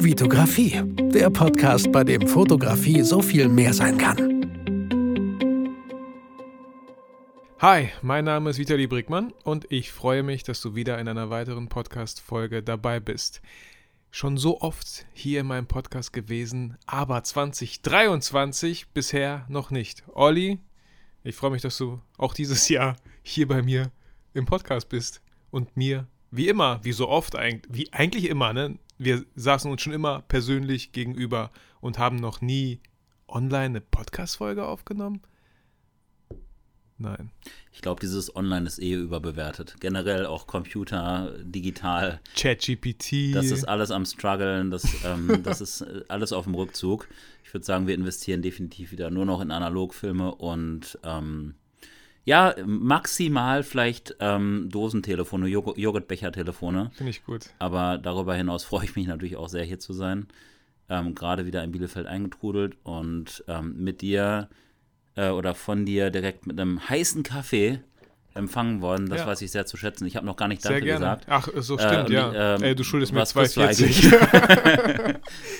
Vitografie, der Podcast, bei dem Fotografie so viel mehr sein kann. Hi, mein Name ist Vitali Brickmann und ich freue mich, dass du wieder in einer weiteren Podcast-Folge dabei bist. Schon so oft hier in meinem Podcast gewesen, aber 2023 bisher noch nicht. Olli, ich freue mich, dass du auch dieses Jahr hier bei mir im Podcast bist und mir, wie immer, wie so oft eigentlich, wie eigentlich immer, ne? Wir saßen uns schon immer persönlich gegenüber und haben noch nie online eine Podcast-Folge aufgenommen. Nein. Ich glaube, dieses Online ist eh überbewertet. Generell auch Computer, digital. ChatGPT. Das ist alles am struggeln, das, ähm, das ist äh, alles auf dem Rückzug. Ich würde sagen, wir investieren definitiv wieder nur noch in Analogfilme und ähm, ja, maximal vielleicht ähm, Dosentelefone, Jog Joghurtbechertelefone. Finde ich gut. Aber darüber hinaus freue ich mich natürlich auch sehr, hier zu sein. Ähm, Gerade wieder in Bielefeld eingetrudelt und ähm, mit dir äh, oder von dir direkt mit einem heißen Kaffee empfangen worden. Das Ja. weiß ich sehr zu schätzen. Ich habe noch gar nicht Danke gesagt. Ach, so Äh, stimmt, und ja. ähm, Ey, du schuldest mir was kriegst du 2,40.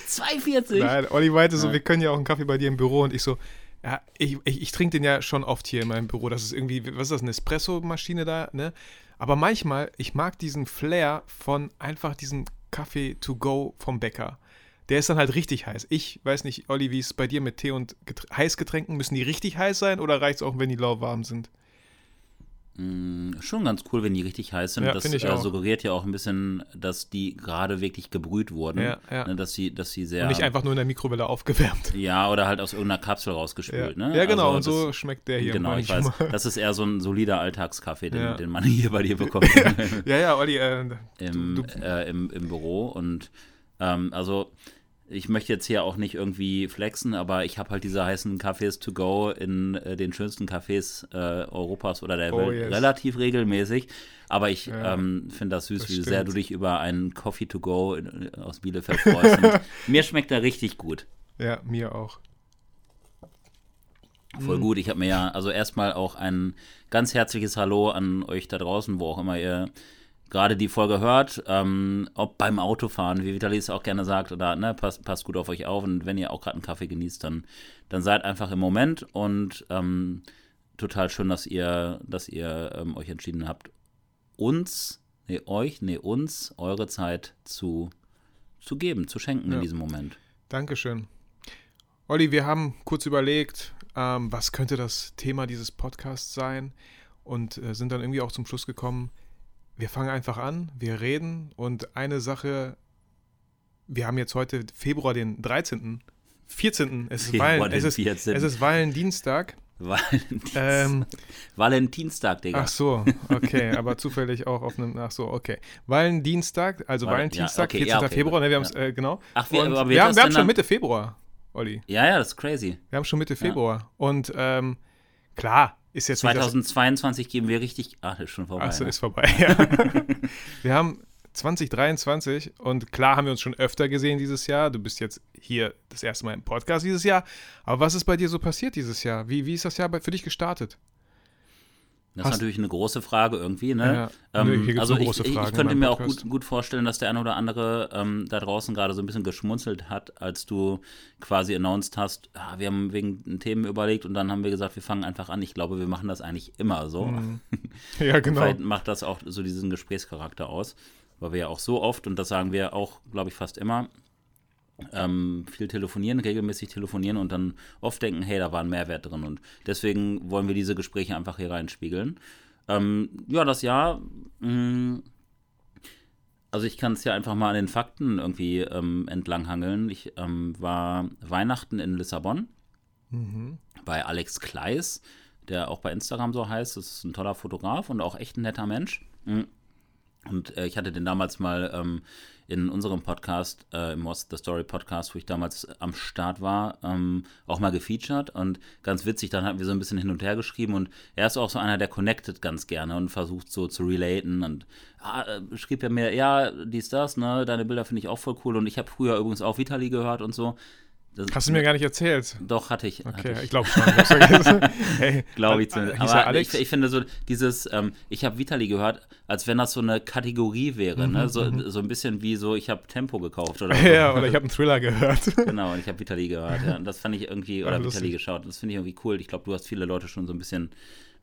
2,40? Nein, Olli meinte so, Ja. wir können ja auch einen Kaffee bei dir im Büro und ich so, ja, ich, ich, ich trinke den ja schon oft hier in meinem Büro. Das ist irgendwie, was ist das, eine Espresso-Maschine da, ne? Aber manchmal, ich mag diesen Flair von einfach diesem Kaffee to go vom Bäcker. Der ist dann halt richtig heiß. Ich weiß nicht, Olli, wie es bei dir mit Tee und Getr Heißgetränken, müssen die richtig heiß sein oder reicht es auch, wenn die lauwarm sind? Mm, Schon ganz cool, wenn die richtig heiß sind. Ja, das äh, suggeriert ja auch ein bisschen, dass die gerade wirklich gebrüht wurden. Ja, ja. Ne, dass, sie, dass sie sehr. Und nicht einfach nur in der Mikrowelle aufgewärmt. Ja, oder halt aus irgendeiner Kapsel rausgespült. Ja, Ne? ja genau, Also und so das- schmeckt der hier Genau, ich weiß. Das ist eher so ein solider Alltagskaffee, den, den man hier bei dir bekommt Ja, ja, Olli, äh, im, äh, im, im Büro. Und ähm, also ich möchte jetzt hier auch nicht irgendwie flexen, aber ich habe halt diese heißen Cafés to go in äh, den schönsten Cafés äh, Europas oder der Oh, Welt yes. relativ regelmäßig. Aber ich Ja, ähm, finde das süß, das wie stimmt. sehr du dich über einen Coffee to go in, aus Bielefeld freust. Mir schmeckt er richtig gut. ja, mir auch. Voll gut. Ich habe mir ja, also erstmal auch ein ganz herzliches Hallo an euch da draußen, wo auch immer ihr gerade die Folge hört, ähm, ob beim Autofahren, wie Vitali es auch gerne sagt, oder ne, passt, passt gut auf euch auf und wenn ihr auch gerade einen Kaffee genießt, dann, dann seid einfach im Moment und ähm, total schön, dass ihr, dass ihr ähm, euch entschieden habt, uns, nee, euch, nee, uns eure Zeit zu, zu geben, zu schenken Ja. in diesem Moment. Dankeschön. Olli, wir haben kurz überlegt, ähm, was könnte das Thema dieses Podcasts sein und äh, sind dann irgendwie auch zum Schluss gekommen, wir fangen einfach an, wir reden und eine Sache, wir haben jetzt heute Februar den 13., 14., es ist, Februar Wallen, den es ist, 14.. es ist Valentinstag. Valentins, Ähm, Valentinstag, Digga. ach so, okay, aber zufällig auch auf einem, ach so, okay. Valentinstag, also Val- ja, Valentinstag, okay, 14. ja, okay, Februar, ne, wir haben es, ja. äh, genau. Ach, wir- wir, wird haben, wir haben schon Mitte Februar, Olli. Ja, ja, das ist crazy. Wir haben schon Mitte Februar. Und ähm, klar, ist jetzt nicht das- 2022 geben wir richtig. Ach, ist schon vorbei. Achso, ne? ist vorbei. Ja. wir haben 2023 und klar haben wir uns schon öfter gesehen dieses Jahr. Du bist jetzt hier das erste Mal im Podcast dieses Jahr. Aber was ist bei dir so passiert dieses Jahr? Wie, wie ist das Jahr bei- für dich gestartet? Das ist natürlich eine große Frage irgendwie. Ne? Ja, Ähm, gibt's also ich, ich, ich könnte mir auch gut, gut vorstellen, dass der ein oder andere ähm, da draußen gerade so ein bisschen geschmunzelt hat, als du quasi announced hast, ah, wir haben wegen Themen überlegt und dann haben wir gesagt, wir fangen einfach an. Ich glaube, wir machen das eigentlich immer so. Ja, genau. Vielleicht macht das auch so diesen Gesprächscharakter aus, weil wir ja auch so oft, und das sagen wir auch, glaube ich, fast immer, ähm, viel telefonieren, regelmäßig telefonieren und dann oft denken, hey, da war ein Mehrwert drin. Und deswegen wollen wir diese Gespräche einfach hier reinspiegeln. Ähm, ja, das Jahr, mh, also ich kann es ja einfach mal an den Fakten irgendwie ähm, entlanghangeln. Ich ähm, war Weihnachten in Lissabon Mhm. bei Alex Kleis, der auch bei Instagram so heißt. Das ist ein toller Fotograf und auch echt ein netter Mensch. Und äh, ich hatte den damals mal ähm, in unserem Podcast, äh, im What's the Story Podcast, wo ich damals am Start war, ähm, auch mal gefeatured. Und ganz witzig, dann hatten wir so ein bisschen hin und her geschrieben. Und er ist auch so einer, der connectet ganz gerne und versucht so zu relaten. Und ah, äh, schrieb er mir, ja, dies, das, ne, deine Bilder finde ich auch voll cool. Und ich habe früher übrigens auch Vitali gehört und so das, Hast du mir gar nicht erzählt? Doch, hatte ich. Okay, hatte ich glaube schon. Ich hab's vergessen. hey, Glaube ich äh, zumindest. er Aber ich, ich finde so, dieses, ähm, ich habe Vitali gehört, als wenn das so eine Kategorie wäre, ne? so, so ein bisschen wie so, ich habe Tempo gekauft oder so. Mhm, ja, oder ich habe einen Thriller gehört. Genau, und ich habe Vitali gehört, ja. Und das fand ich irgendwie, oder Ah, Vitali geschaut. Das finde ich irgendwie cool. Ich glaube, du hast viele Leute schon so ein bisschen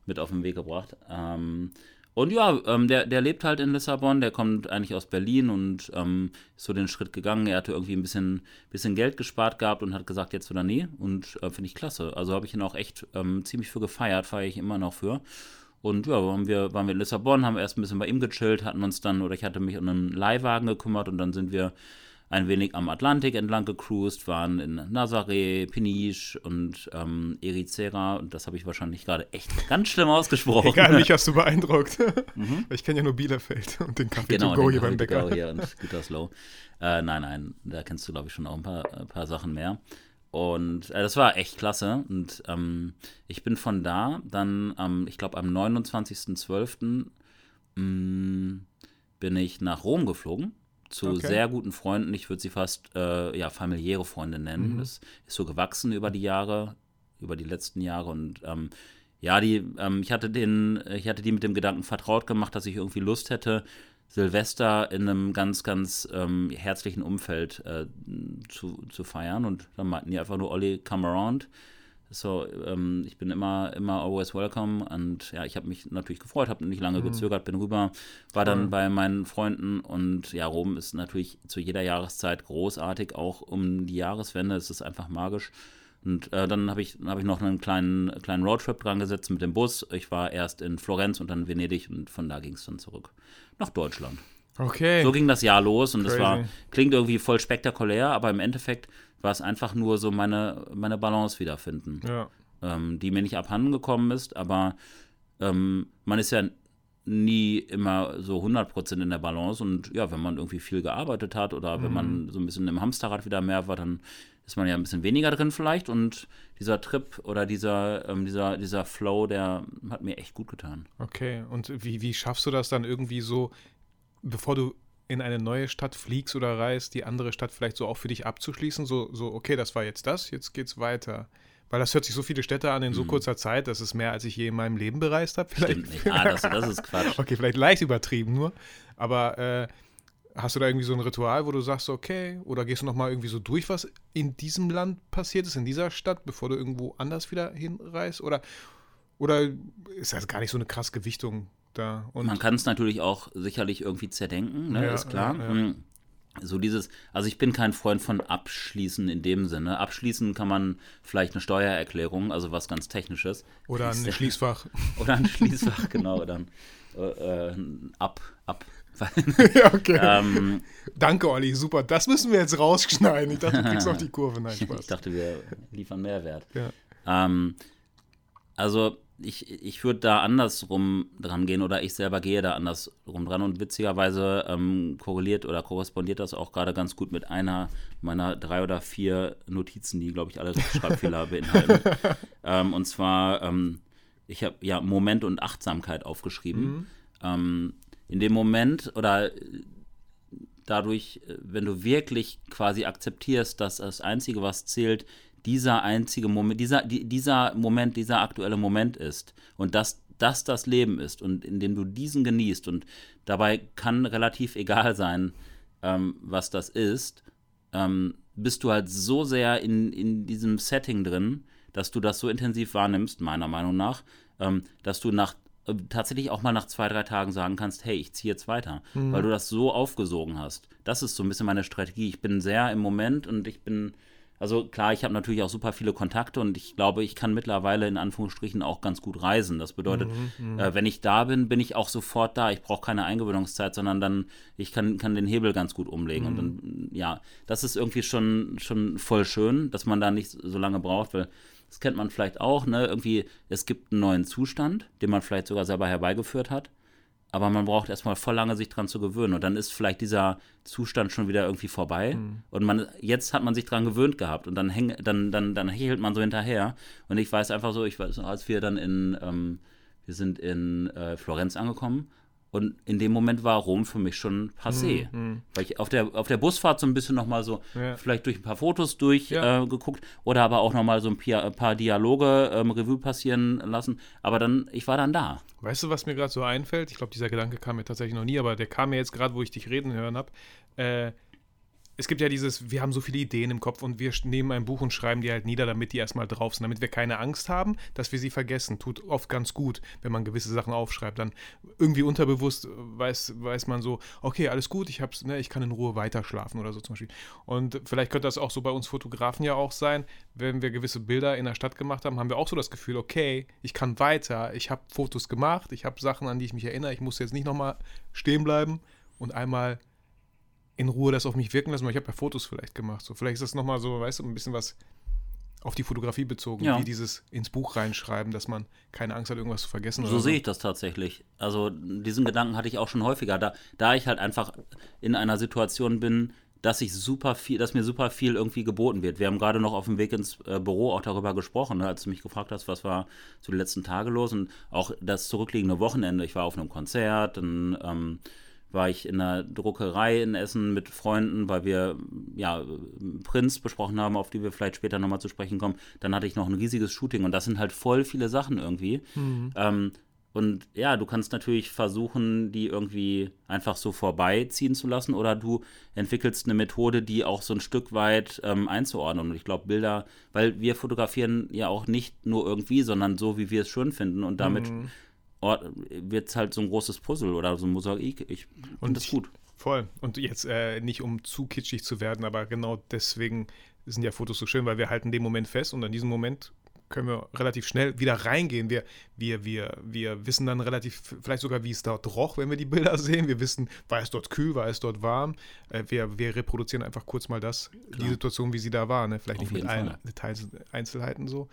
mit auf den Weg gebracht. Ähm, und ja, ähm, der, der lebt halt in Lissabon, der kommt eigentlich aus Berlin und ähm, ist so den Schritt gegangen. Er hatte irgendwie ein bisschen, bisschen Geld gespart gehabt und hat gesagt, jetzt oder nie. Und äh, finde ich klasse. Also habe ich ihn auch echt ähm, ziemlich für gefeiert, feiere ich immer noch für. Und ja, waren wir, waren wir in Lissabon, haben erst ein bisschen bei ihm gechillt, hatten uns dann, oder ich hatte mich um einen Leihwagen gekümmert und dann sind wir ein wenig am Atlantik entlang gecruised, waren in Nazaré, Peniche und ähm, Erizera und das habe ich wahrscheinlich gerade echt ganz schlimm ausgesprochen. Egal, mich hast du beeindruckt. Ich kenne ja nur Bielefeld und den Café Mhm. Genau, to go hier beim Bäcker. go hier und Gütersloh. Äh, nein, nein, da kennst du, glaube ich, schon auch ein paar, ein paar Sachen mehr. Und äh, das war echt klasse. Und ähm, ich bin von da dann, am, ich glaube, am 29.12. mh, bin ich nach Rom geflogen. Zu Okay. sehr guten Freunden. Ich würde sie fast äh, ja, familiäre Freunde nennen. Mhm. Das ist so gewachsen über die Jahre, über die letzten Jahre. Und ähm, ja, die, ähm, ich hatte den, ich hatte die mit dem Gedanken vertraut gemacht, dass ich irgendwie Lust hätte, Silvester in einem ganz, ganz ähm, herzlichen Umfeld äh, zu, zu feiern. Und dann meinten die einfach nur, Olli, come around. So, ähm, ich bin immer, immer always welcome. Und ja, ich habe mich natürlich gefreut, habe nicht lange gezögert, bin rüber, war dann Toll. bei meinen Freunden. Und ja, Rom ist natürlich zu jeder Jahreszeit großartig, auch um die Jahreswende. Es ist einfach magisch. Und äh, dann habe ich, hab ich noch einen kleinen, kleinen Roadtrip dran gesetzt mit dem Bus. Ich war erst in Florenz und dann in Venedig und von da ging es dann zurück nach Deutschland. Okay. So ging das Jahr los und es war, Crazy. klingt irgendwie voll spektakulär, aber im Endeffekt war es einfach nur so meine, meine Balance wiederfinden, ja. ähm, die mir nicht abhanden gekommen ist, aber ähm, man ist ja nie immer so 100% in der Balance und ja, wenn man irgendwie viel gearbeitet hat oder wenn Mhm. man so ein bisschen im Hamsterrad wieder mehr war, dann ist man ja ein bisschen weniger drin vielleicht und dieser Trip oder dieser, ähm, dieser, dieser Flow, der hat mir echt gut getan. Okay. Und wie, wie schaffst du das dann irgendwie so, bevor du in eine neue Stadt fliegst oder reist, die andere Stadt vielleicht so auch für dich abzuschließen? So, so okay, das war jetzt das, jetzt geht's weiter. Weil das hört sich so viele Städte an in so kurzer Zeit, das ist mehr, als ich je in meinem Leben bereist habe. Vielleicht. Mhm. Stimmt nicht. Ah, das, das ist Quatsch. Okay, vielleicht leicht übertrieben nur. Aber äh, hast du da irgendwie so ein Ritual, wo du sagst, okay, oder gehst du nochmal irgendwie so durch, was in diesem Land passiert ist, in dieser Stadt, bevor du irgendwo anders wieder hinreist? Oder, oder ist das gar nicht so eine krass Gewichtung da? Und Man kann es natürlich auch sicherlich irgendwie zerdenken, ne? Ja, ist klar. ja, ja. Mm. So dieses, also ich bin kein Freund von Abschließen in dem Sinne. Abschließen kann man vielleicht eine Steuererklärung, also was ganz Technisches. oder ein Schließfach. Oder ein Schließfach, genau, oder ein, äh, äh, Ab, ab. ja, okay. ähm, Danke, Olli, super. Das müssen wir jetzt rausschneiden. Ich dachte, du kriegst noch die Kurve. Nein, Spaß. ich dachte, wir liefern Mehrwert. Ja. Ähm, also ich, ich würde da andersrum dran gehen oder ich selber gehe da andersrum dran und witzigerweise ähm, korreliert oder korrespondiert das auch gerade ganz gut mit einer meiner drei oder vier Notizen, die glaube ich alle Rechtschreibfehler beinhalten. ähm, und zwar, ähm, ich habe ja Moment und Achtsamkeit aufgeschrieben. Ähm, in dem Moment oder dadurch, äh, wenn du wirklich quasi akzeptierst, dass das Einzige, was zählt, dieser einzige Moment, dieser, die, dieser Moment, dieser aktuelle Moment ist und dass das das Leben ist und indem du diesen genießt und dabei kann relativ egal sein, ähm, was das ist, ähm, bist du halt so sehr in, in diesem Setting drin, dass du das so intensiv wahrnimmst, meiner Meinung nach, ähm, dass du nach äh, tatsächlich auch mal nach zwei, drei Tagen sagen kannst, hey, ich ziehe jetzt weiter, weil du das so aufgesogen hast. Das ist so ein bisschen meine Strategie. Ich bin sehr im Moment und ich bin, also klar, ich habe natürlich auch super viele Kontakte und ich glaube, ich kann mittlerweile in Anführungsstrichen auch ganz gut reisen. Das bedeutet, äh, wenn ich da bin, bin ich auch sofort da. Ich brauche keine Eingewöhnungszeit, sondern dann, ich kann, kann den Hebel ganz gut umlegen. Und dann, ja, das ist irgendwie schon, schon voll schön, dass man da nicht so lange braucht, weil das kennt man vielleicht auch, ne? Irgendwie, es gibt einen neuen Zustand, den man vielleicht sogar selber herbeigeführt hat. Aber man braucht erstmal voll lange, sich dran zu gewöhnen. Und dann ist vielleicht dieser Zustand schon wieder irgendwie vorbei. Und man, jetzt hat man sich dran gewöhnt gehabt. Und dann, häng, dann, dann, dann hechelt man so hinterher. Und ich weiß einfach so, ich weiß, als wir dann in, ähm, wir sind in äh, Florenz angekommen. Und in dem Moment war Rom für mich schon passé. Weil ich auf der, auf der Busfahrt so ein bisschen nochmal so, Ja. vielleicht durch ein paar Fotos durchgeguckt Ja. äh, oder aber auch nochmal so ein paar, ein paar Dialoge ähm, Revue passieren lassen. Aber dann, ich war dann da. Weißt du, was mir gerade so einfällt? Ich glaube, dieser Gedanke kam mir tatsächlich noch nie, aber der kam mir jetzt gerade, wo ich dich reden hören habe. Äh, es gibt ja dieses, wir haben so viele Ideen im Kopf und wir nehmen ein Buch und schreiben die halt nieder, damit die erstmal drauf sind, damit wir keine Angst haben, dass wir sie vergessen. Tut oft ganz gut, wenn man gewisse Sachen aufschreibt. Dann irgendwie unterbewusst weiß, weiß man so, okay, alles gut, ich hab's, ne, ich kann in Ruhe weiterschlafen oder so zum Beispiel. Und vielleicht könnte das auch so bei uns Fotografen ja auch sein, wenn wir gewisse Bilder in der Stadt gemacht haben, haben wir auch so das Gefühl, okay, ich kann weiter, ich habe Fotos gemacht, ich habe Sachen, an die ich mich erinnere, ich muss jetzt nicht nochmal stehen bleiben und einmal in Ruhe das auf mich wirken lassen, weil ich habe ja Fotos vielleicht gemacht. So, vielleicht ist das nochmal so, weißt du, ein bisschen was auf die Fotografie bezogen, Ja. wie dieses ins Buch reinschreiben, dass man keine Angst hat, irgendwas zu vergessen. So sehe ich das tatsächlich. Also diesen Gedanken hatte ich auch schon häufiger. Da, da ich halt einfach in einer Situation bin, dass ich super viel, dass mir super viel irgendwie geboten wird. Wir haben gerade noch auf dem Weg ins äh, Büro auch darüber gesprochen, ne, als du mich gefragt hast, was war so die letzten Tage los und auch das zurückliegende Wochenende. Ich war auf einem Konzert, dann ähm, war ich in einer Druckerei in Essen mit Freunden, weil wir ja Prinz besprochen haben, auf die wir vielleicht später nochmal zu sprechen kommen. Dann hatte ich noch ein riesiges Shooting und das sind halt voll viele Sachen irgendwie. Ähm, und ja, du kannst natürlich versuchen, die irgendwie einfach so vorbeiziehen zu lassen oder du entwickelst eine Methode, die auch so ein Stück weit ähm, einzuordnen. Und ich glaube, Bilder, weil wir fotografieren ja auch nicht nur irgendwie, sondern so, wie wir es schön finden. Und damit wird es halt so ein großes Puzzle oder so ein Mosaik. Ich Und finde das ich- gut. Voll. Und jetzt äh, nicht um zu kitschig zu werden, aber genau deswegen sind ja Fotos so schön, weil wir halten den Moment fest und an diesem Moment können wir relativ schnell wieder reingehen. Wir, wir, wir, wir wissen dann relativ, vielleicht sogar, wie es dort roch, wenn wir die Bilder sehen. Wir wissen, war es dort kühl, war es dort warm. Äh, wir, wir reproduzieren einfach kurz mal das, die Situation, wie sie da war. Ne? Vielleicht Auf nicht mit allen. Details, Einzelheiten so.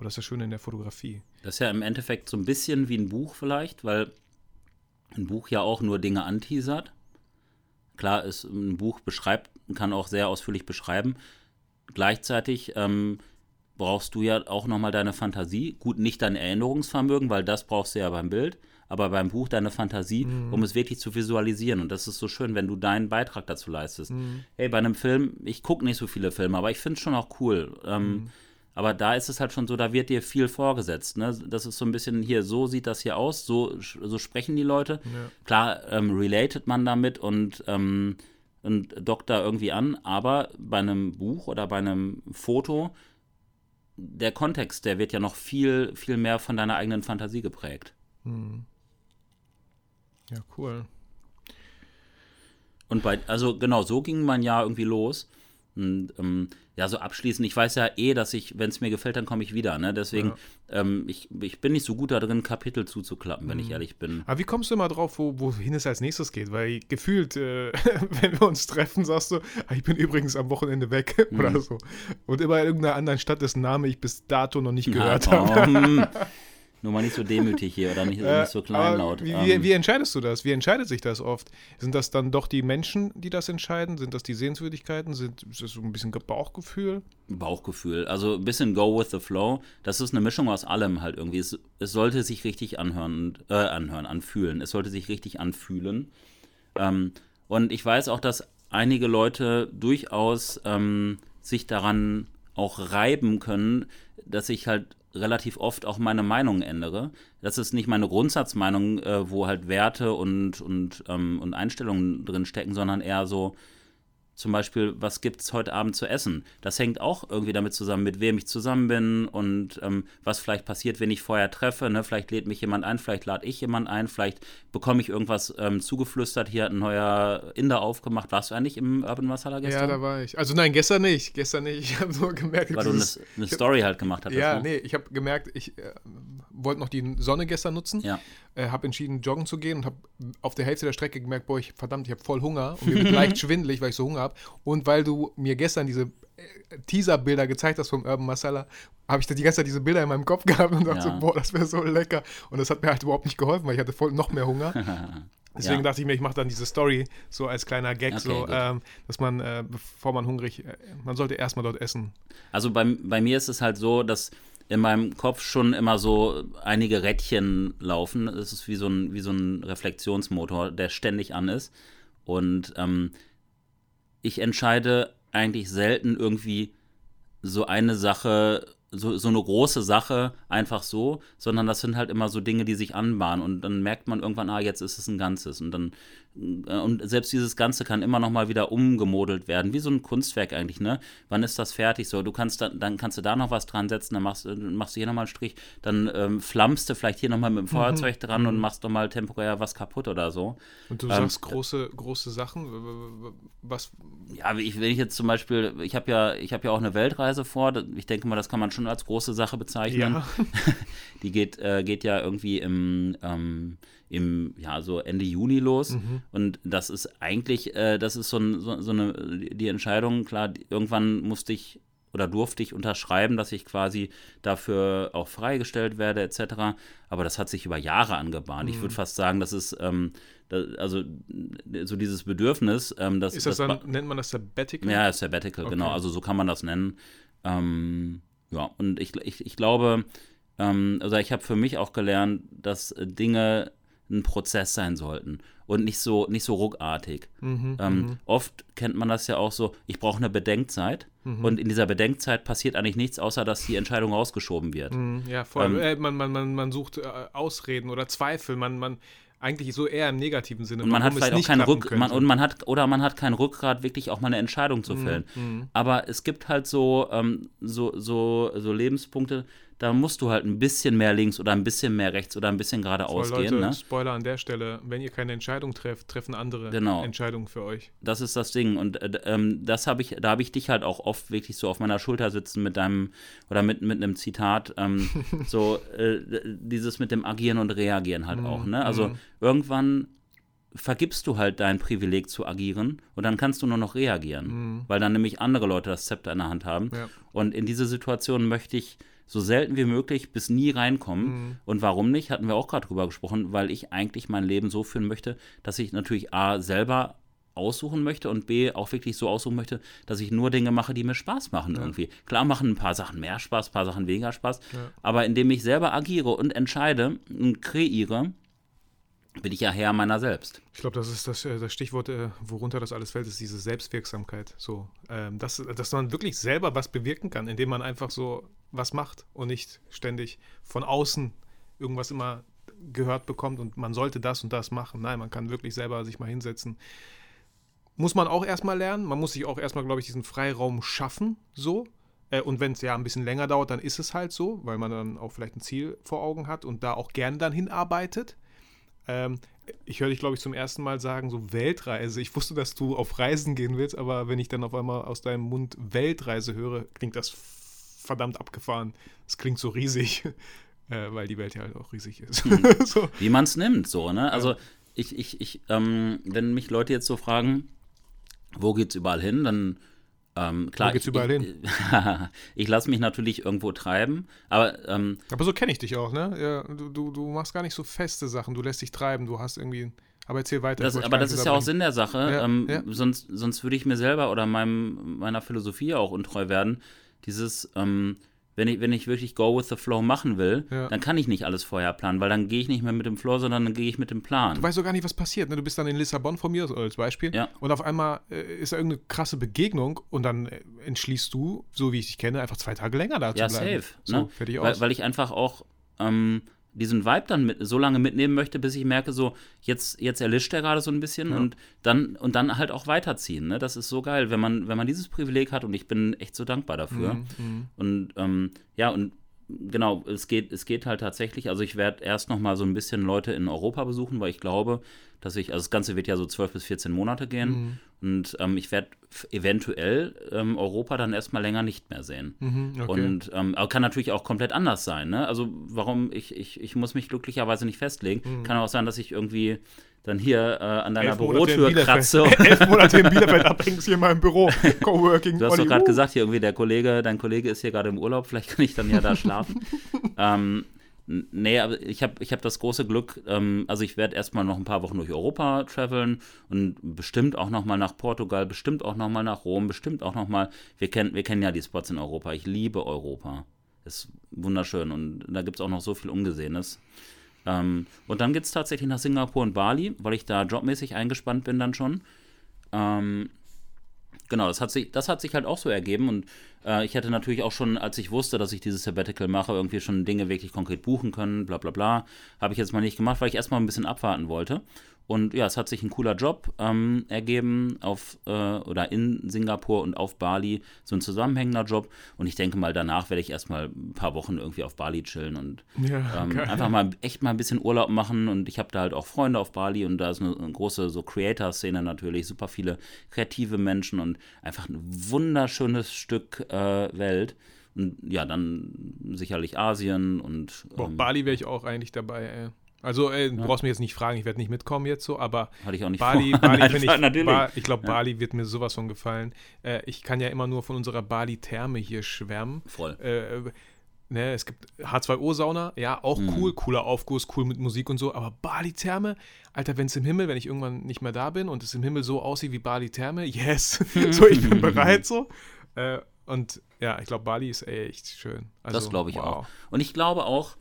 Aber das ist das Schöne in der Fotografie. Das ist ja im Endeffekt so ein bisschen wie ein Buch vielleicht, weil ein Buch ja auch nur Dinge anteasert. Klar, ist, ein Buch beschreibt, kann auch sehr ausführlich beschreiben. Gleichzeitig ähm, brauchst du ja auch nochmal deine Fantasie. Gut, nicht dein Erinnerungsvermögen, weil das brauchst du ja beim Bild, aber beim Buch deine Fantasie, um es wirklich zu visualisieren. Und das ist so schön, wenn du deinen Beitrag dazu leistest. Hey, bei einem Film, ich gucke nicht so viele Filme, aber ich finde es schon auch cool. Ähm, Aber da ist es halt schon so, da wird dir viel vorgesetzt. Ne? Das ist so ein bisschen hier, so sieht das hier aus, so, so sprechen die Leute. Klar, ähm, related man damit und, ähm, und dockt da irgendwie an, aber bei einem Buch oder bei einem Foto, der Kontext, der wird ja noch viel, viel mehr von deiner eigenen Fantasie geprägt. Ja, cool. Und bei, also genau, so ging mein Jahr irgendwie los. Und, ähm, ja, so abschließend, ich weiß ja eh, dass ich, wenn es mir gefällt, dann komme ich wieder. Ne? Deswegen, ähm, ich, ich bin nicht so gut da drin, Kapitel zuzuklappen, wenn ich ehrlich bin. Aber wie kommst du immer drauf, wo, wohin es als nächstes geht? Weil gefühlt, äh, wenn wir uns treffen, sagst du, ah, ich bin übrigens am Wochenende weg Mhm. oder so. Und immer in irgendeiner anderen Stadt, dessen Name ich bis dato noch nicht gehört Ja, habe. oh. Nur mal nicht so demütig hier oder nicht, Äh, nicht so kleinlaut. Wie, Ähm, wie, wie entscheidest du das? Wie entscheidet sich das oft? Sind das dann doch die Menschen, die das entscheiden? Sind das die Sehenswürdigkeiten? Sind, ist das so ein bisschen Bauchgefühl? Bauchgefühl. Also ein bisschen go with the flow. Das ist eine Mischung aus allem halt irgendwie. Es, es sollte sich richtig anhören, äh, anhören, anfühlen. Es sollte sich richtig anfühlen. Ähm, und ich weiß auch, dass einige Leute durchaus ähm, sich daran auch reiben können, dass ich halt relativ oft auch meine Meinung ändere. Das ist nicht meine Grundsatzmeinung, äh, wo halt Werte und, und, ähm, und Einstellungen drin stecken, sondern eher so, zum Beispiel, was gibt es heute Abend zu essen? Das hängt auch irgendwie damit zusammen, mit wem ich zusammen bin und ähm, was vielleicht passiert, wenn ich vorher treffe. Ne? Vielleicht lädt mich jemand ein, vielleicht lade ich jemand ein, vielleicht bekomme ich irgendwas ähm, zugeflüstert. Hier hat ein neuer Inder aufgemacht. Warst du eigentlich im Urban Masala Ja, gestern? da war ich. Also nein, gestern nicht. Gestern nicht. Ich habe nur gemerkt, Weil du eine, eine Story halt gemacht hattest. Ja, ne? nee, ich habe gemerkt, ich äh, wollte noch die Sonne gestern nutzen. Ja. Äh, habe entschieden, joggen zu gehen und habe auf der Hälfte der Strecke gemerkt, boah, ich, verdammt, ich habe voll Hunger und mir wird leicht schwindelig, weil ich so Hunger habe. Und weil du mir gestern diese äh, Teaser-Bilder gezeigt hast vom Urban Masala, habe ich da die ganze Zeit diese Bilder in meinem Kopf gehabt und dachte Ja. so, boah, das wäre so lecker. Und das hat mir halt überhaupt nicht geholfen, weil ich hatte voll noch mehr Hunger. Deswegen Ja. dachte ich mir, ich mache dann diese Story so als kleiner Gag, Okay, so, ähm, dass man, äh, bevor man hungrig, äh, man sollte erstmal dort essen. Also bei, bei mir ist es halt so, dass in meinem Kopf schon immer so einige Rädchen laufen. Es ist wie so ein, wie so ein Reflexionsmotor, der ständig an ist. Und ähm, ich entscheide eigentlich selten irgendwie so eine Sache so, so eine große Sache einfach so, sondern das sind halt immer so Dinge, die sich anbahnen und dann merkt man irgendwann, ah, jetzt ist es ein Ganzes und dann und selbst dieses Ganze kann immer noch mal wieder umgemodelt werden, wie so ein Kunstwerk eigentlich, ne? Wann ist das fertig? So, du kannst dann, dann kannst du da noch was dran setzen, dann machst, machst du hier nochmal einen Strich, dann ähm, flammst du vielleicht hier nochmal mit dem mhm. Feuerzeug mhm. dran und mhm. machst nochmal temporär was kaputt oder so. Und du ähm, sagst große, große Sachen, was? Ja, ich, wenn ich jetzt zum Beispiel, ich habe ja, ich habe ja auch eine Weltreise vor, ich denke mal, das kann man schon als große Sache bezeichnen. Ja. Die geht, äh, geht ja irgendwie im ähm, im, ja, so Ende Juni los. Mhm. Und das ist eigentlich, äh, das ist so, ein, so, so, eine, die Entscheidung, klar, irgendwann musste ich oder durfte ich unterschreiben, dass ich quasi dafür auch freigestellt werde, etc. Aber das hat sich über Jahre angebahnt. Mhm. Ich würde fast sagen, das ist, ähm, das, also so dieses Bedürfnis, ähm, das ist das, das dann, nennt man das Sabbatical? Ja, Sabbatical, okay. genau. Also so kann man das nennen. Ähm, ja, und ich, ich, ich glaube, ähm, also ich habe für mich auch gelernt, dass Dinge ein Prozess sein sollten und nicht so, nicht so ruckartig. Mhm, ähm, mhm. oft kennt man das ja auch so, ich brauche eine Bedenkzeit mhm. und in dieser Bedenkzeit passiert eigentlich nichts, außer dass die Entscheidung rausgeschoben wird. Mhm, ja, voll. Ähm, äh, man, man, man, man sucht äh, Ausreden oder Zweifel, man, man eigentlich so eher im negativen Sinne. Und man hat vielleicht auch keinen Rück man, und man hat oder man hat kein Rückgrat, wirklich auch mal eine Entscheidung zu mhm, fällen. Mhm. Aber es gibt halt so, ähm, so, so, so Lebenspunkte, da musst du halt ein bisschen mehr links oder ein bisschen mehr rechts oder ein bisschen geradeaus Leute, gehen. Ne? Spoiler an der Stelle, wenn ihr keine Entscheidung trefft, treffen andere genau. Entscheidungen für euch. Das ist das Ding. Und äh, ähm, das habe ich, da habe ich dich halt auch oft wirklich so auf meiner Schulter sitzen mit deinem oder mit, mit einem Zitat. Ähm, so äh, dieses mit dem Agieren und Reagieren halt mhm. auch. Ne? Also mhm. irgendwann vergibst du halt dein Privileg zu agieren und dann kannst du nur noch reagieren, mhm. weil dann nämlich andere Leute das Zepter in der Hand haben. Ja. Und in diese Situation möchte ich so selten wie möglich bis nie reinkommen. Mhm. Und warum nicht, hatten wir auch gerade drüber gesprochen, weil ich eigentlich mein Leben so führen möchte, dass ich natürlich A selber aussuchen möchte und B auch wirklich so aussuchen möchte, dass ich nur Dinge mache, die mir Spaß machen ja. irgendwie. Klar machen ein paar Sachen mehr Spaß, ein paar Sachen weniger Spaß, ja. aber indem ich selber agiere und entscheide und kreiere, bin ich ja Herr meiner selbst. Ich glaube, das ist das, äh, das Stichwort, äh, worunter das alles fällt, ist diese Selbstwirksamkeit. So, ähm, dass, dass man wirklich selber was bewirken kann, indem man einfach so was macht und nicht ständig von außen irgendwas immer gehört bekommt und man sollte das und das machen. Nein, man kann wirklich selber sich mal hinsetzen. Muss man auch erstmal lernen. Man muss sich auch erstmal, glaube ich, diesen Freiraum schaffen, so. Äh, und wenn es ja ein bisschen länger dauert, dann ist es halt so, weil man dann auch vielleicht ein Ziel vor Augen hat und da auch gern dann hinarbeitet. Ähm, ich höre dich, glaube ich, zum ersten Mal sagen, so Weltreise. Ich wusste, dass du auf Reisen gehen willst, aber wenn ich dann auf einmal aus deinem Mund Weltreise höre, klingt das verdammt abgefahren. Es klingt so riesig, äh, weil die Welt ja halt auch riesig ist. Mhm. so. Wie man es nimmt, so, ne? Also ich, ich, ich, ähm, wenn mich Leute jetzt so fragen, wo geht's überall hin, dann ähm, klar, Wo geht's überall ich, hin? ich lasse mich natürlich irgendwo treiben, aber ähm, aber so kenne ich dich auch, ne? Ja, du, du, du machst gar nicht so feste Sachen, du lässt dich treiben, du hast irgendwie aber erzähl weiter. Das, aber das ist ja auch Sinn der Sache. Ja, ähm, ja. Sonst, sonst würde ich mir selber oder meinem, meiner Philosophie auch untreu werden. Dieses, ähm, wenn ich, wenn ich wirklich Go with the Flow machen will, ja. dann kann ich nicht alles vorher planen, weil dann gehe ich nicht mehr mit dem Flow, sondern dann gehe ich mit dem Plan. Du weißt doch gar nicht, was passiert. Ne? Du bist dann in Lissabon von mir als Beispiel ja. und auf einmal äh, ist da irgendeine krasse Begegnung und dann äh, entschließt du, so wie ich dich kenne, einfach zwei Tage länger da ja, zu bleiben. Ja, safe. So, ne? fertig aus. Weil, weil ich einfach auch ähm, diesen Vibe dann mit, so lange mitnehmen möchte, bis ich merke, so, jetzt, jetzt erlischt er gerade so ein bisschen ja. und, dann, und dann halt auch weiterziehen. Ne? Das ist so geil, wenn man, wenn man dieses Privileg hat und ich bin echt so dankbar dafür. Mhm, mhm. und ähm, ja, und genau, es geht, es geht halt tatsächlich, also ich werde erst noch mal so ein bisschen Leute in Europa besuchen, weil ich glaube, dass ich, also das Ganze wird ja so 12 bis 14 Monate gehen mhm. Und ähm, ich werde eventuell ähm, Europa dann erstmal länger nicht mehr sehen. Mhm, okay. Und ähm, kann natürlich auch komplett anders sein, ne? Also warum, ich, ich, ich muss mich glücklicherweise nicht festlegen. Mhm. Kann auch sein, dass ich irgendwie dann hier äh, an deiner Bürotür kratze. Elf Monate in Bielefeld abhängst hier in meinem Büro. Coworking. Du hast doch gerade gesagt, hier irgendwie der Kollege, dein Kollege ist hier gerade im Urlaub, vielleicht kann ich dann ja da schlafen. ähm, Nee, aber ich habe ich hab das große Glück, ähm, also ich werde erstmal noch ein paar Wochen durch Europa traveln und bestimmt auch nochmal nach Portugal, bestimmt auch nochmal nach Rom, bestimmt auch nochmal, wir, kenn, wir kennen ja die Spots in Europa, ich liebe Europa. Ist wunderschön und da gibt es auch noch so viel Ungesehenes. Ähm, und dann geht es tatsächlich nach Singapur und Bali, weil ich da jobmäßig eingespannt bin dann schon. Ähm, genau, das hat, sich, das hat sich halt auch so ergeben und äh, ich hätte natürlich auch schon, als ich wusste, dass ich dieses Sabbatical mache, irgendwie schon Dinge wirklich konkret buchen können, bla bla bla. Habe ich jetzt mal nicht gemacht, weil ich erstmal ein bisschen abwarten wollte. Und ja, es hat sich ein cooler Job ähm, ergeben auf äh, oder in Singapur und auf Bali, so ein zusammenhängender Job. Und ich denke mal, danach werde ich erstmal ein paar Wochen irgendwie auf Bali chillen und Ja, ähm, einfach mal echt mal ein bisschen Urlaub machen. Und ich habe da halt auch Freunde auf Bali und da ist eine, eine große so Creator-Szene natürlich, super viele kreative Menschen und einfach ein wunderschönes Stück äh, Welt. Und ja, dann sicherlich Asien und Boah, ähm, Bali wäre ich auch eigentlich dabei, ey. Also, ey, du brauchst mich jetzt nicht fragen, ich werde nicht mitkommen jetzt so, aber hatte ich auch nicht Bali, vor. Bali Nein, ich, ba, ich glaube, Ja. Bali wird mir sowas von gefallen. Äh, ich kann ja immer nur von unserer Bali-Therme hier schwärmen. Voll. Äh, ne, es gibt H2O-Sauna, ja, auch Mhm. cool, cooler Aufguss, cool mit Musik und so, aber Bali-Therme, Alter, wenn es im Himmel, wenn ich irgendwann nicht mehr da bin und es im Himmel so aussieht wie Bali-Therme, yes, so, ich bin bereit so. Äh, und ja, ich glaube, Bali ist echt schön. Also, das glaube ich wow. auch. Und ich glaube auch,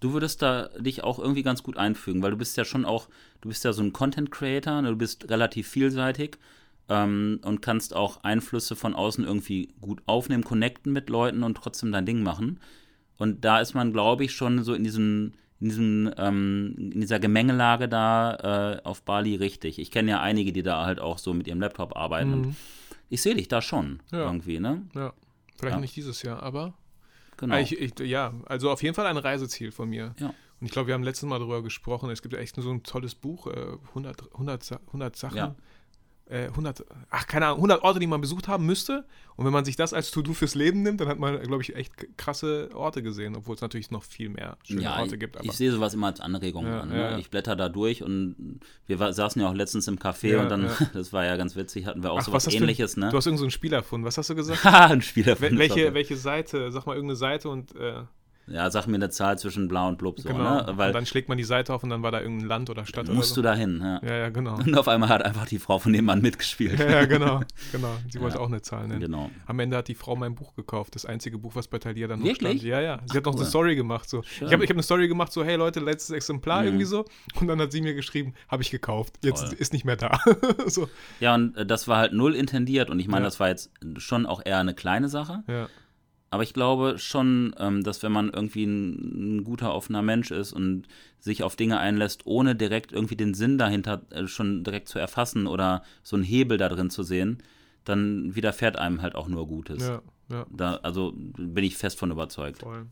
du würdest da dich auch irgendwie ganz gut einfügen, weil du bist ja schon auch, du bist ja so ein Content Creator, ne, du bist relativ vielseitig ähm, und kannst auch Einflüsse von außen irgendwie gut aufnehmen, connecten mit Leuten und trotzdem dein Ding machen. Und da ist man, glaube ich, schon so in diesem in, diesem, ähm, in dieser Gemengelage da äh, auf Bali richtig. Ich kenne ja einige, die da halt auch so mit ihrem Laptop arbeiten. Und ich sehe dich da schon Mhm. Ja. irgendwie, ne? Ja, vielleicht Ja. nicht dieses Jahr, aber Genau. Ah, Ich, ich, ja, also auf jeden Fall ein Reiseziel von mir. Ja. Und ich glaube, wir haben letztes Mal darüber gesprochen. Es gibt ja echt so ein tolles Buch, äh, 100, 100, Sa- 100 Sachen. Ja. Äh, 100, ach, keine Ahnung, 100 Orte, die man besucht haben müsste. Und wenn man sich das als To-Do fürs Leben nimmt, dann hat man, glaube ich, echt krasse Orte gesehen, obwohl es natürlich noch viel mehr schöne ja, Orte gibt. Aber ich sehe sowas immer als Anregung Ja, an. Ne? ja. Ich blätter da durch und wir wa- saßen ja auch letztens im Café und dann, das war ja ganz witzig, hatten wir auch ach, sowas hast ähnliches, du, ne? Du hast irgendein so ein Spiel erfunden. Was hast du gesagt? Ein Spieler Wel welche, welche Seite? Sag mal irgendeine Seite und äh, Ja, sag mir eine Zahl zwischen blau und blub so, genau. ne? Weil und dann schlägt man die Seite auf und dann war da irgendein Land oder Stadt musst oder du da hin, ja. so. Ja, ja, genau. Und auf einmal hat einfach die Frau von dem Mann mitgespielt. Ja, ja, genau. genau. Sie wollte Ja. auch eine Zahl nennen. Genau. Am Ende hat die Frau mein Buch gekauft, das einzige Buch, was bei Thalia dann noch Wirklich? stand. Ja, ja. Sie hat noch cool. eine Story gemacht. So. Ich habe ich hab eine Story gemacht, so, hey Leute, letztes Exemplar Mhm. irgendwie so. Und dann hat sie mir geschrieben, habe ich gekauft. Jetzt Toll. ist nicht mehr da. so. Ja, und äh, das war halt null intendiert und ich meine, das war jetzt schon auch eher eine kleine Sache. Ja. Aber ich glaube schon, ähm, dass wenn man irgendwie ein, guter, offener Mensch ist und sich auf Dinge einlässt, ohne direkt irgendwie den Sinn dahinter äh, schon direkt zu erfassen oder so einen Hebel da drin zu sehen, dann widerfährt einem halt auch nur Gutes. Ja, ja, Da, also bin ich fest von überzeugt. voll.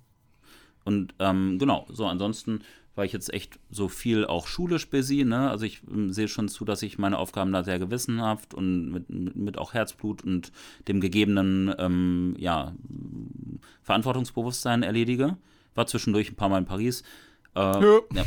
Und ähm, genau, so ansonsten war ich jetzt echt so viel auch schulisch busy, ne? Also ich ähm, sehe schon zu, dass ich meine Aufgaben da sehr gewissenhaft und mit, mit, mit auch Herzblut und dem gegebenen ähm, ja, Verantwortungsbewusstsein erledige. War zwischendurch ein paar Mal in Paris. Äh, Ja. ja.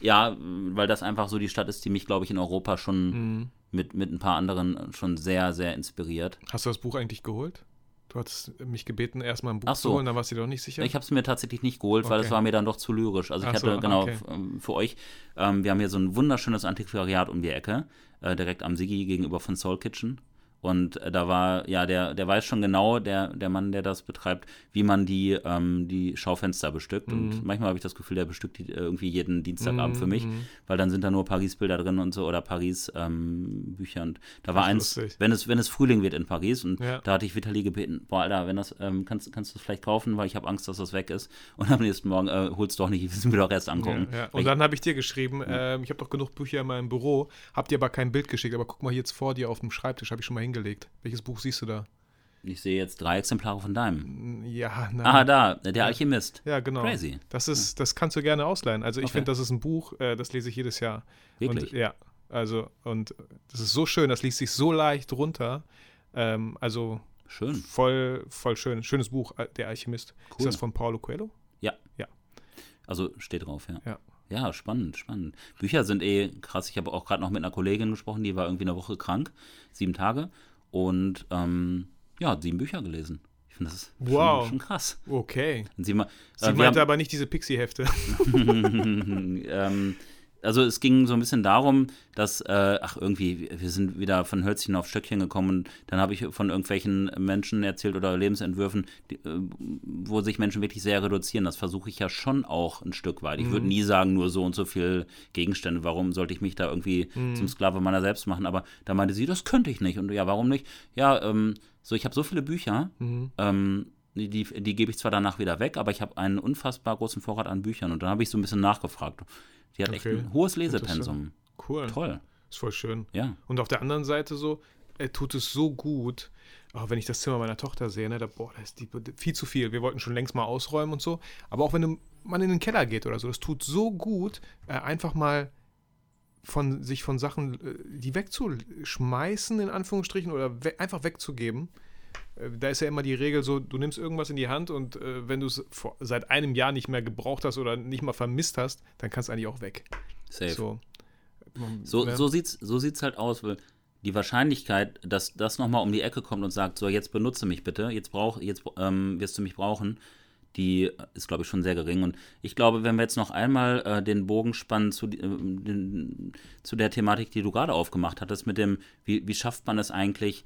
ja, weil das einfach so die Stadt ist, die mich, glaube ich, in Europa schon Mhm. mit, mit ein paar anderen schon sehr, sehr inspiriert. Hast du das Buch eigentlich geholt? Du hattest mich gebeten, erstmal ein Buch Ach zu so. holen, dann warst du dir doch nicht sicher. Ich habe es mir tatsächlich nicht geholt, weil es war mir dann doch zu lyrisch. Also ich Ach hatte so, genau okay. ähm, für euch, ähm, wir haben hier so ein wunderschönes Antiquariat um die Ecke, äh, direkt am Sigi gegenüber von Soul Kitchen. Und äh, da war, ja, der, der weiß schon genau, der, der Mann, der das betreibt, wie man die, ähm, die Schaufenster bestückt. Mhm. Und manchmal habe ich das Gefühl, der bestückt die äh, irgendwie jeden Dienstagabend für mich, weil dann sind da nur Paris-Bilder drin und so oder Paris-Bücher. und da war eins, lustig. wenn es, wenn es Frühling wird in Paris und Ja. da hatte ich Vitali gebeten, boah, Alter, wenn das, ähm, kannst, kannst du es vielleicht kaufen, weil ich habe Angst, dass das weg ist. Und am nächsten Morgen äh, hol's doch nicht, ich will es mir doch erst angucken. Ja, ja. Und dann habe ich dir geschrieben, ähm, ich habe doch genug Bücher in meinem Büro, hab dir aber kein Bild geschickt, aber guck mal jetzt vor dir auf dem Schreibtisch, habe ich schon mal hingelegt. Welches Buch siehst du da? ich sehe jetzt drei Exemplare von deinem. Ja, nein. Ah, da, der Alchemist. Ja, genau. Crazy. Das ist, das kannst du gerne ausleihen. Also ich Okay. finde, das ist ein Buch, äh, das lese ich jedes Jahr. Wirklich? Und, ja, also und das ist so schön, das liest sich so leicht runter. Ähm, also Schön. voll, voll schön. Schönes Buch, äh, Der Alchemist. Cool. Ist das von Paulo Coelho? Ja. Ja. Also steht drauf, ja. Ja. Ja, spannend, spannend. Bücher sind eh krass. Ich habe auch gerade noch mit einer Kollegin gesprochen, die war irgendwie eine Woche krank, sieben Tage. Und ähm, ja, hat sieben Bücher gelesen. Ich finde das ist Wow. schon, schon krass. Okay. Sie, Sie äh, wir meinte haben- aber nicht diese Pixie-Hefte. ähm, also es ging so ein bisschen darum, dass, äh, ach irgendwie, wir sind wieder von Hölzchen auf Stöckchen gekommen und dann habe ich von irgendwelchen Menschen erzählt oder Lebensentwürfen, die, äh, wo sich Menschen wirklich sehr reduzieren. Das versuche ich ja schon auch ein Stück weit. Ich Mhm. würde nie sagen, nur so und so viel Gegenstände, warum sollte ich mich da irgendwie Mhm. zum Sklave meiner selbst machen? Aber da meinte sie, das könnte ich nicht. Und ja, warum nicht? Ja, ähm, so, ich habe so viele Bücher, Mhm. ähm, die, die, die gebe ich zwar danach wieder weg, aber ich habe einen unfassbar großen Vorrat an Büchern und dann habe ich so ein bisschen nachgefragt. Die hat echt Okay. ein hohes Lesepensum. Cool. Toll, Ist voll schön. ja. Und auf der anderen Seite so, er tut es so gut. Auch wenn ich das Zimmer meiner Tochter sehe, ne, da, boah, da ist die, viel zu viel. Wir wollten schon längst mal ausräumen und so. Aber auch wenn man in den Keller geht oder so, das tut so gut, äh, einfach mal von sich von Sachen, äh, die wegzuschmeißen, in Anführungsstrichen, oder we einfach wegzugeben. Äh, Da ist ja immer die Regel so, du nimmst irgendwas in die Hand und äh, wenn du es seit einem Jahr nicht mehr gebraucht hast oder nicht mal vermisst hast, dann kannst du eigentlich auch weg. Safe. So, So, so, ne? sieht's, so sieht's halt aus, weil die Wahrscheinlichkeit, dass das nochmal um die Ecke kommt und sagt, so jetzt benutze mich bitte, jetzt brauch, jetzt ähm, wirst du mich brauchen, die ist, glaube ich, schon sehr gering. Und ich glaube, wenn wir jetzt noch einmal äh, den Bogen spannen zu, äh, den, zu der Thematik, die du gerade aufgemacht hattest, mit dem, wie, wie schafft man es eigentlich,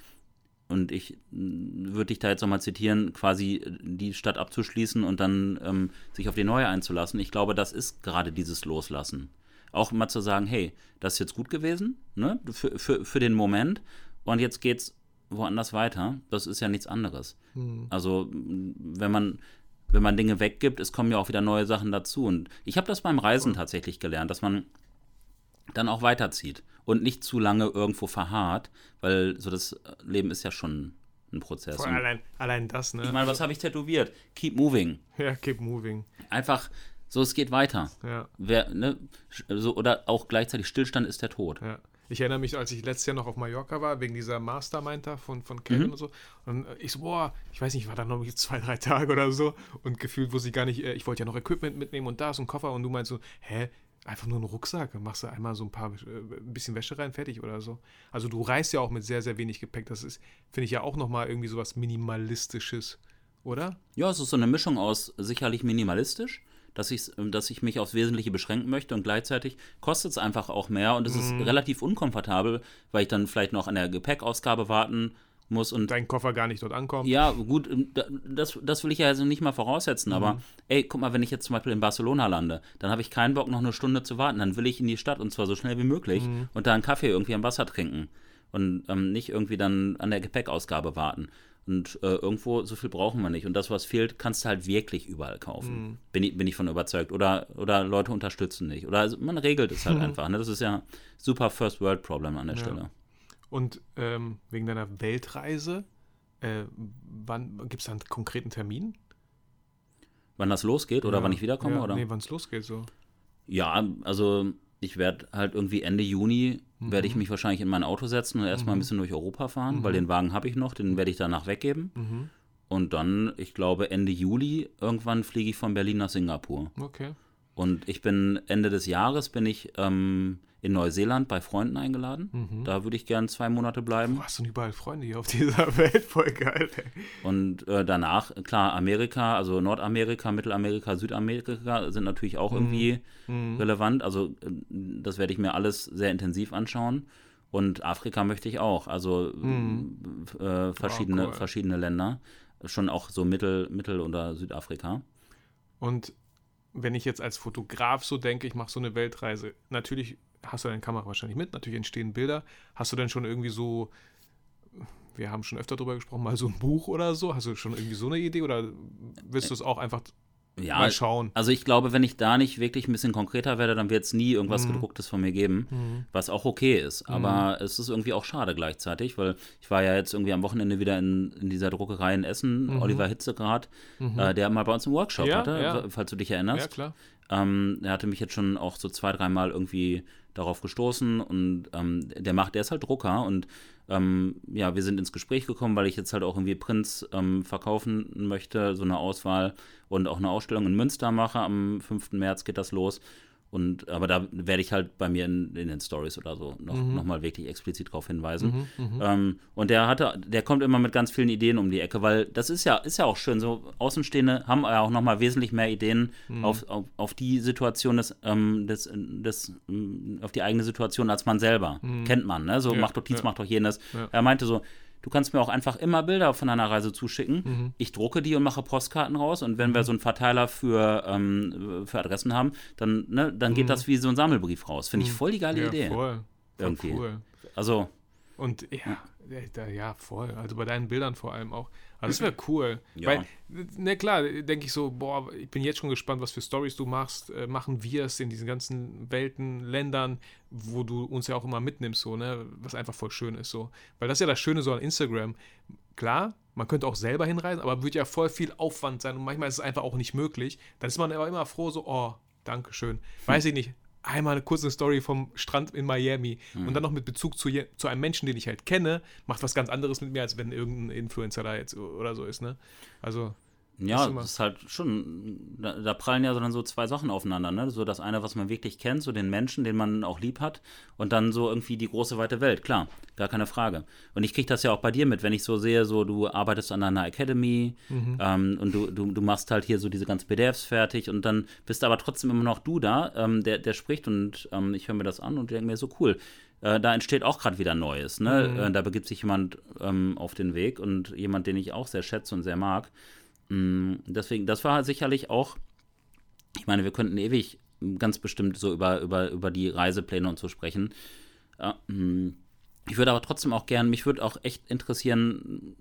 und ich würde dich da jetzt nochmal zitieren, quasi äh, die Stadt abzuschließen und dann ähm, sich auf die neue einzulassen. Ich glaube, das ist gerade dieses Loslassen. Auch mal zu sagen, hey, das ist jetzt gut gewesen, ne, für, für, für den Moment und jetzt geht's woanders weiter. Das ist ja nichts anderes. Also, m, wenn man, wenn man Dinge weggibt, es kommen ja auch wieder neue Sachen dazu. Und ich habe das beim Reisen tatsächlich gelernt, dass man dann auch weiterzieht und nicht zu lange irgendwo verharrt, weil so das Leben ist ja schon ein Prozess. Voll Und allein, allein das, ne? ich meine, was habe ich tätowiert? Keep moving. Ja, keep moving. Einfach so, es geht weiter. Ja, Wer, ne, so, oder auch gleichzeitig Stillstand ist der Tod. ja. Ich erinnere mich, als ich letztes Jahr noch auf Mallorca war, wegen dieser Mastermind da von, von Kevin und so. Und äh, ich so, boah, ich weiß nicht, ich war da noch zwei, drei Tage oder so. Und gefühlt wusste ich gar nicht, äh, ich wollte ja noch Equipment mitnehmen und da ist ein Koffer. Und du meinst so, hä, einfach nur einen Rucksack. Dann machst du einmal so ein paar, äh, ein bisschen Wäsche rein, fertig oder so. Also du reist ja auch mit sehr, sehr wenig Gepäck. Das ist, finde ich ja auch nochmal irgendwie sowas Minimalistisches, oder? Ja, es ist so eine Mischung aus sicherlich minimalistisch, dass ich, dass ich mich aufs Wesentliche beschränken möchte und gleichzeitig kostet es einfach auch mehr und es ist relativ unkomfortabel, weil ich dann vielleicht noch an der Gepäckausgabe warten muss und Dein Koffer gar nicht dort ankommt. ja, gut, ähm, da- das, das will ich ja also nicht mal voraussetzen, aber ey, guck mal, wenn ich jetzt zum Beispiel in Barcelona lande, dann habe ich keinen Bock, noch eine Stunde zu warten. Dann will ich in die Stadt und zwar so schnell wie möglich und da einen Kaffee irgendwie am Wasser trinken und ähm, nicht irgendwie dann an der Gepäckausgabe warten. Und äh, irgendwo, so viel brauchen wir nicht. Und das, was fehlt, kannst du halt wirklich überall kaufen. Bin, ich, bin ich von überzeugt. Oder, oder Leute unterstützen nicht. Oder also man regelt es halt einfach. Ne? Das ist ja super First World Problem an der Stelle. Und ähm, wegen deiner Weltreise, äh, wann gibt es da einen konkreten Termin? Wann das losgeht oder Ja. wann ich wiederkomme? Ja, oder? Nee, wann es losgeht so. Ja, also ich werde halt irgendwie Ende Juni werde ich mich wahrscheinlich in mein Auto setzen und erstmal ein bisschen durch Europa fahren, weil den Wagen habe ich noch, den werde ich danach weggeben. Mhm. Und dann, ich glaube, Ende Juli irgendwann fliege ich von Berlin nach Singapur. Okay. Und ich bin Ende des Jahres bin ich ähm, in Neuseeland bei Freunden eingeladen. Da würde ich gern zwei Monate bleiben. Du hast du überall Freunde hier auf dieser Welt, voll geil. Ey. Und äh, danach, klar, Amerika, also Nordamerika, Mittelamerika, Südamerika sind natürlich auch irgendwie relevant. Also äh, das werde ich mir alles sehr intensiv anschauen. Und Afrika möchte ich auch. Also äh, verschiedene, cool. verschiedene Länder. Schon auch so Mittel-, Mittel oder Südafrika. Und wenn ich jetzt als Fotograf so denke, ich mache so eine Weltreise, natürlich hast du deine Kamera wahrscheinlich mit, natürlich entstehen Bilder. Hast du denn schon irgendwie so, wir haben schon öfter drüber gesprochen, mal so ein Buch oder so? Hast du schon irgendwie so eine Idee oder willst du es auch einfach Ja, mal schauen? Also ich glaube, wenn ich da nicht wirklich ein bisschen konkreter werde, dann wird es nie irgendwas gedrucktes von mir geben, was auch okay ist. Aber es ist irgendwie auch schade gleichzeitig, weil ich war ja jetzt irgendwie am Wochenende wieder in, in dieser Druckerei in Essen, Oliver Hitzegrad, äh, der mal bei uns einen Workshop Ja, hatte, ja. falls du dich Ja, erinnerst. klar. Ähm, er hatte mich jetzt schon auch so zwei, dreimal irgendwie darauf gestoßen und ähm, der macht, der ist halt Drucker und ähm, ja, wir sind ins Gespräch gekommen, weil ich jetzt halt auch irgendwie Prints ähm, verkaufen möchte, so eine Auswahl und auch eine Ausstellung in Münster mache. Am 5. März geht das los. Und, aber da werde ich halt bei mir in, in den Stories oder so noch, Mhm. noch mal wirklich explizit darauf hinweisen. Ähm, und der hatte, der kommt immer mit ganz vielen Ideen um die Ecke, weil das ist ja, ist ja auch schön. So Außenstehende haben ja auch noch mal wesentlich mehr Ideen Mhm. auf, auf, auf die Situation des, ähm, des, des, ähm, auf die eigene Situation als man selber. Kennt man, ne? So Mhm. Ja, macht doch dies, ja. macht doch jenes. Ja. Er meinte so, du kannst mir auch einfach immer Bilder von deiner Reise zuschicken. Mhm. Ich drucke die und mache Postkarten raus. Und wenn wir so einen Verteiler für, ähm, für Adressen haben, dann, ne, dann geht das wie so ein Sammelbrief raus. Finde ich voll die geile Mhm. ja, Idee. voll. voll Irgendwie. Cool. Also, Und ja, ja, voll. Also bei deinen Bildern vor allem auch. Also das wäre cool. Ja. Weil, na klar, denke ich so, boah, ich bin jetzt schon gespannt, was für Stories du machst. Äh, machen wir es in diesen ganzen Welten, Ländern, wo du uns ja auch immer mitnimmst, so, ne? Was einfach voll schön ist, so. Weil das ist ja das Schöne so an Instagram. Klar, man könnte auch selber hinreisen, aber wird ja voll viel Aufwand sein und manchmal ist es einfach auch nicht möglich. Dann ist man aber immer froh, so, oh, Dankeschön. Weiß ich nicht. Einmal eine kurze Story vom Strand in Miami und dann noch mit Bezug zu, zu einem Menschen, den ich halt kenne, macht was ganz anderes mit mir, als wenn irgendein Influencer da jetzt oder so ist, ne? Also, ja, das ist halt schon, da, da prallen ja so dann so zwei Sachen aufeinander, ne? So das eine, was man wirklich kennt, so den Menschen, den man auch lieb hat, und dann so irgendwie die große weite Welt, klar, gar keine Frage. Und ich kriege das ja auch bei dir mit, wenn ich so sehe, so du arbeitest an einer Academy ähm, und du, du, du machst halt hier so diese ganzen PDFs fertig und dann bist aber trotzdem immer noch du da, ähm, der, der spricht und ähm, ich höre mir das an und denke mir so cool. Äh, da entsteht auch gerade wieder Neues. Ne? Äh, da begibt sich jemand ähm, auf den Weg und jemand, den ich auch sehr schätze und sehr mag. Mm, Deswegen, das war sicherlich auch, ich meine, wir könnten ewig ganz bestimmt so über, über, über die Reisepläne und so sprechen. Mm, ich würde aber trotzdem auch gern, mich würde auch echt interessieren,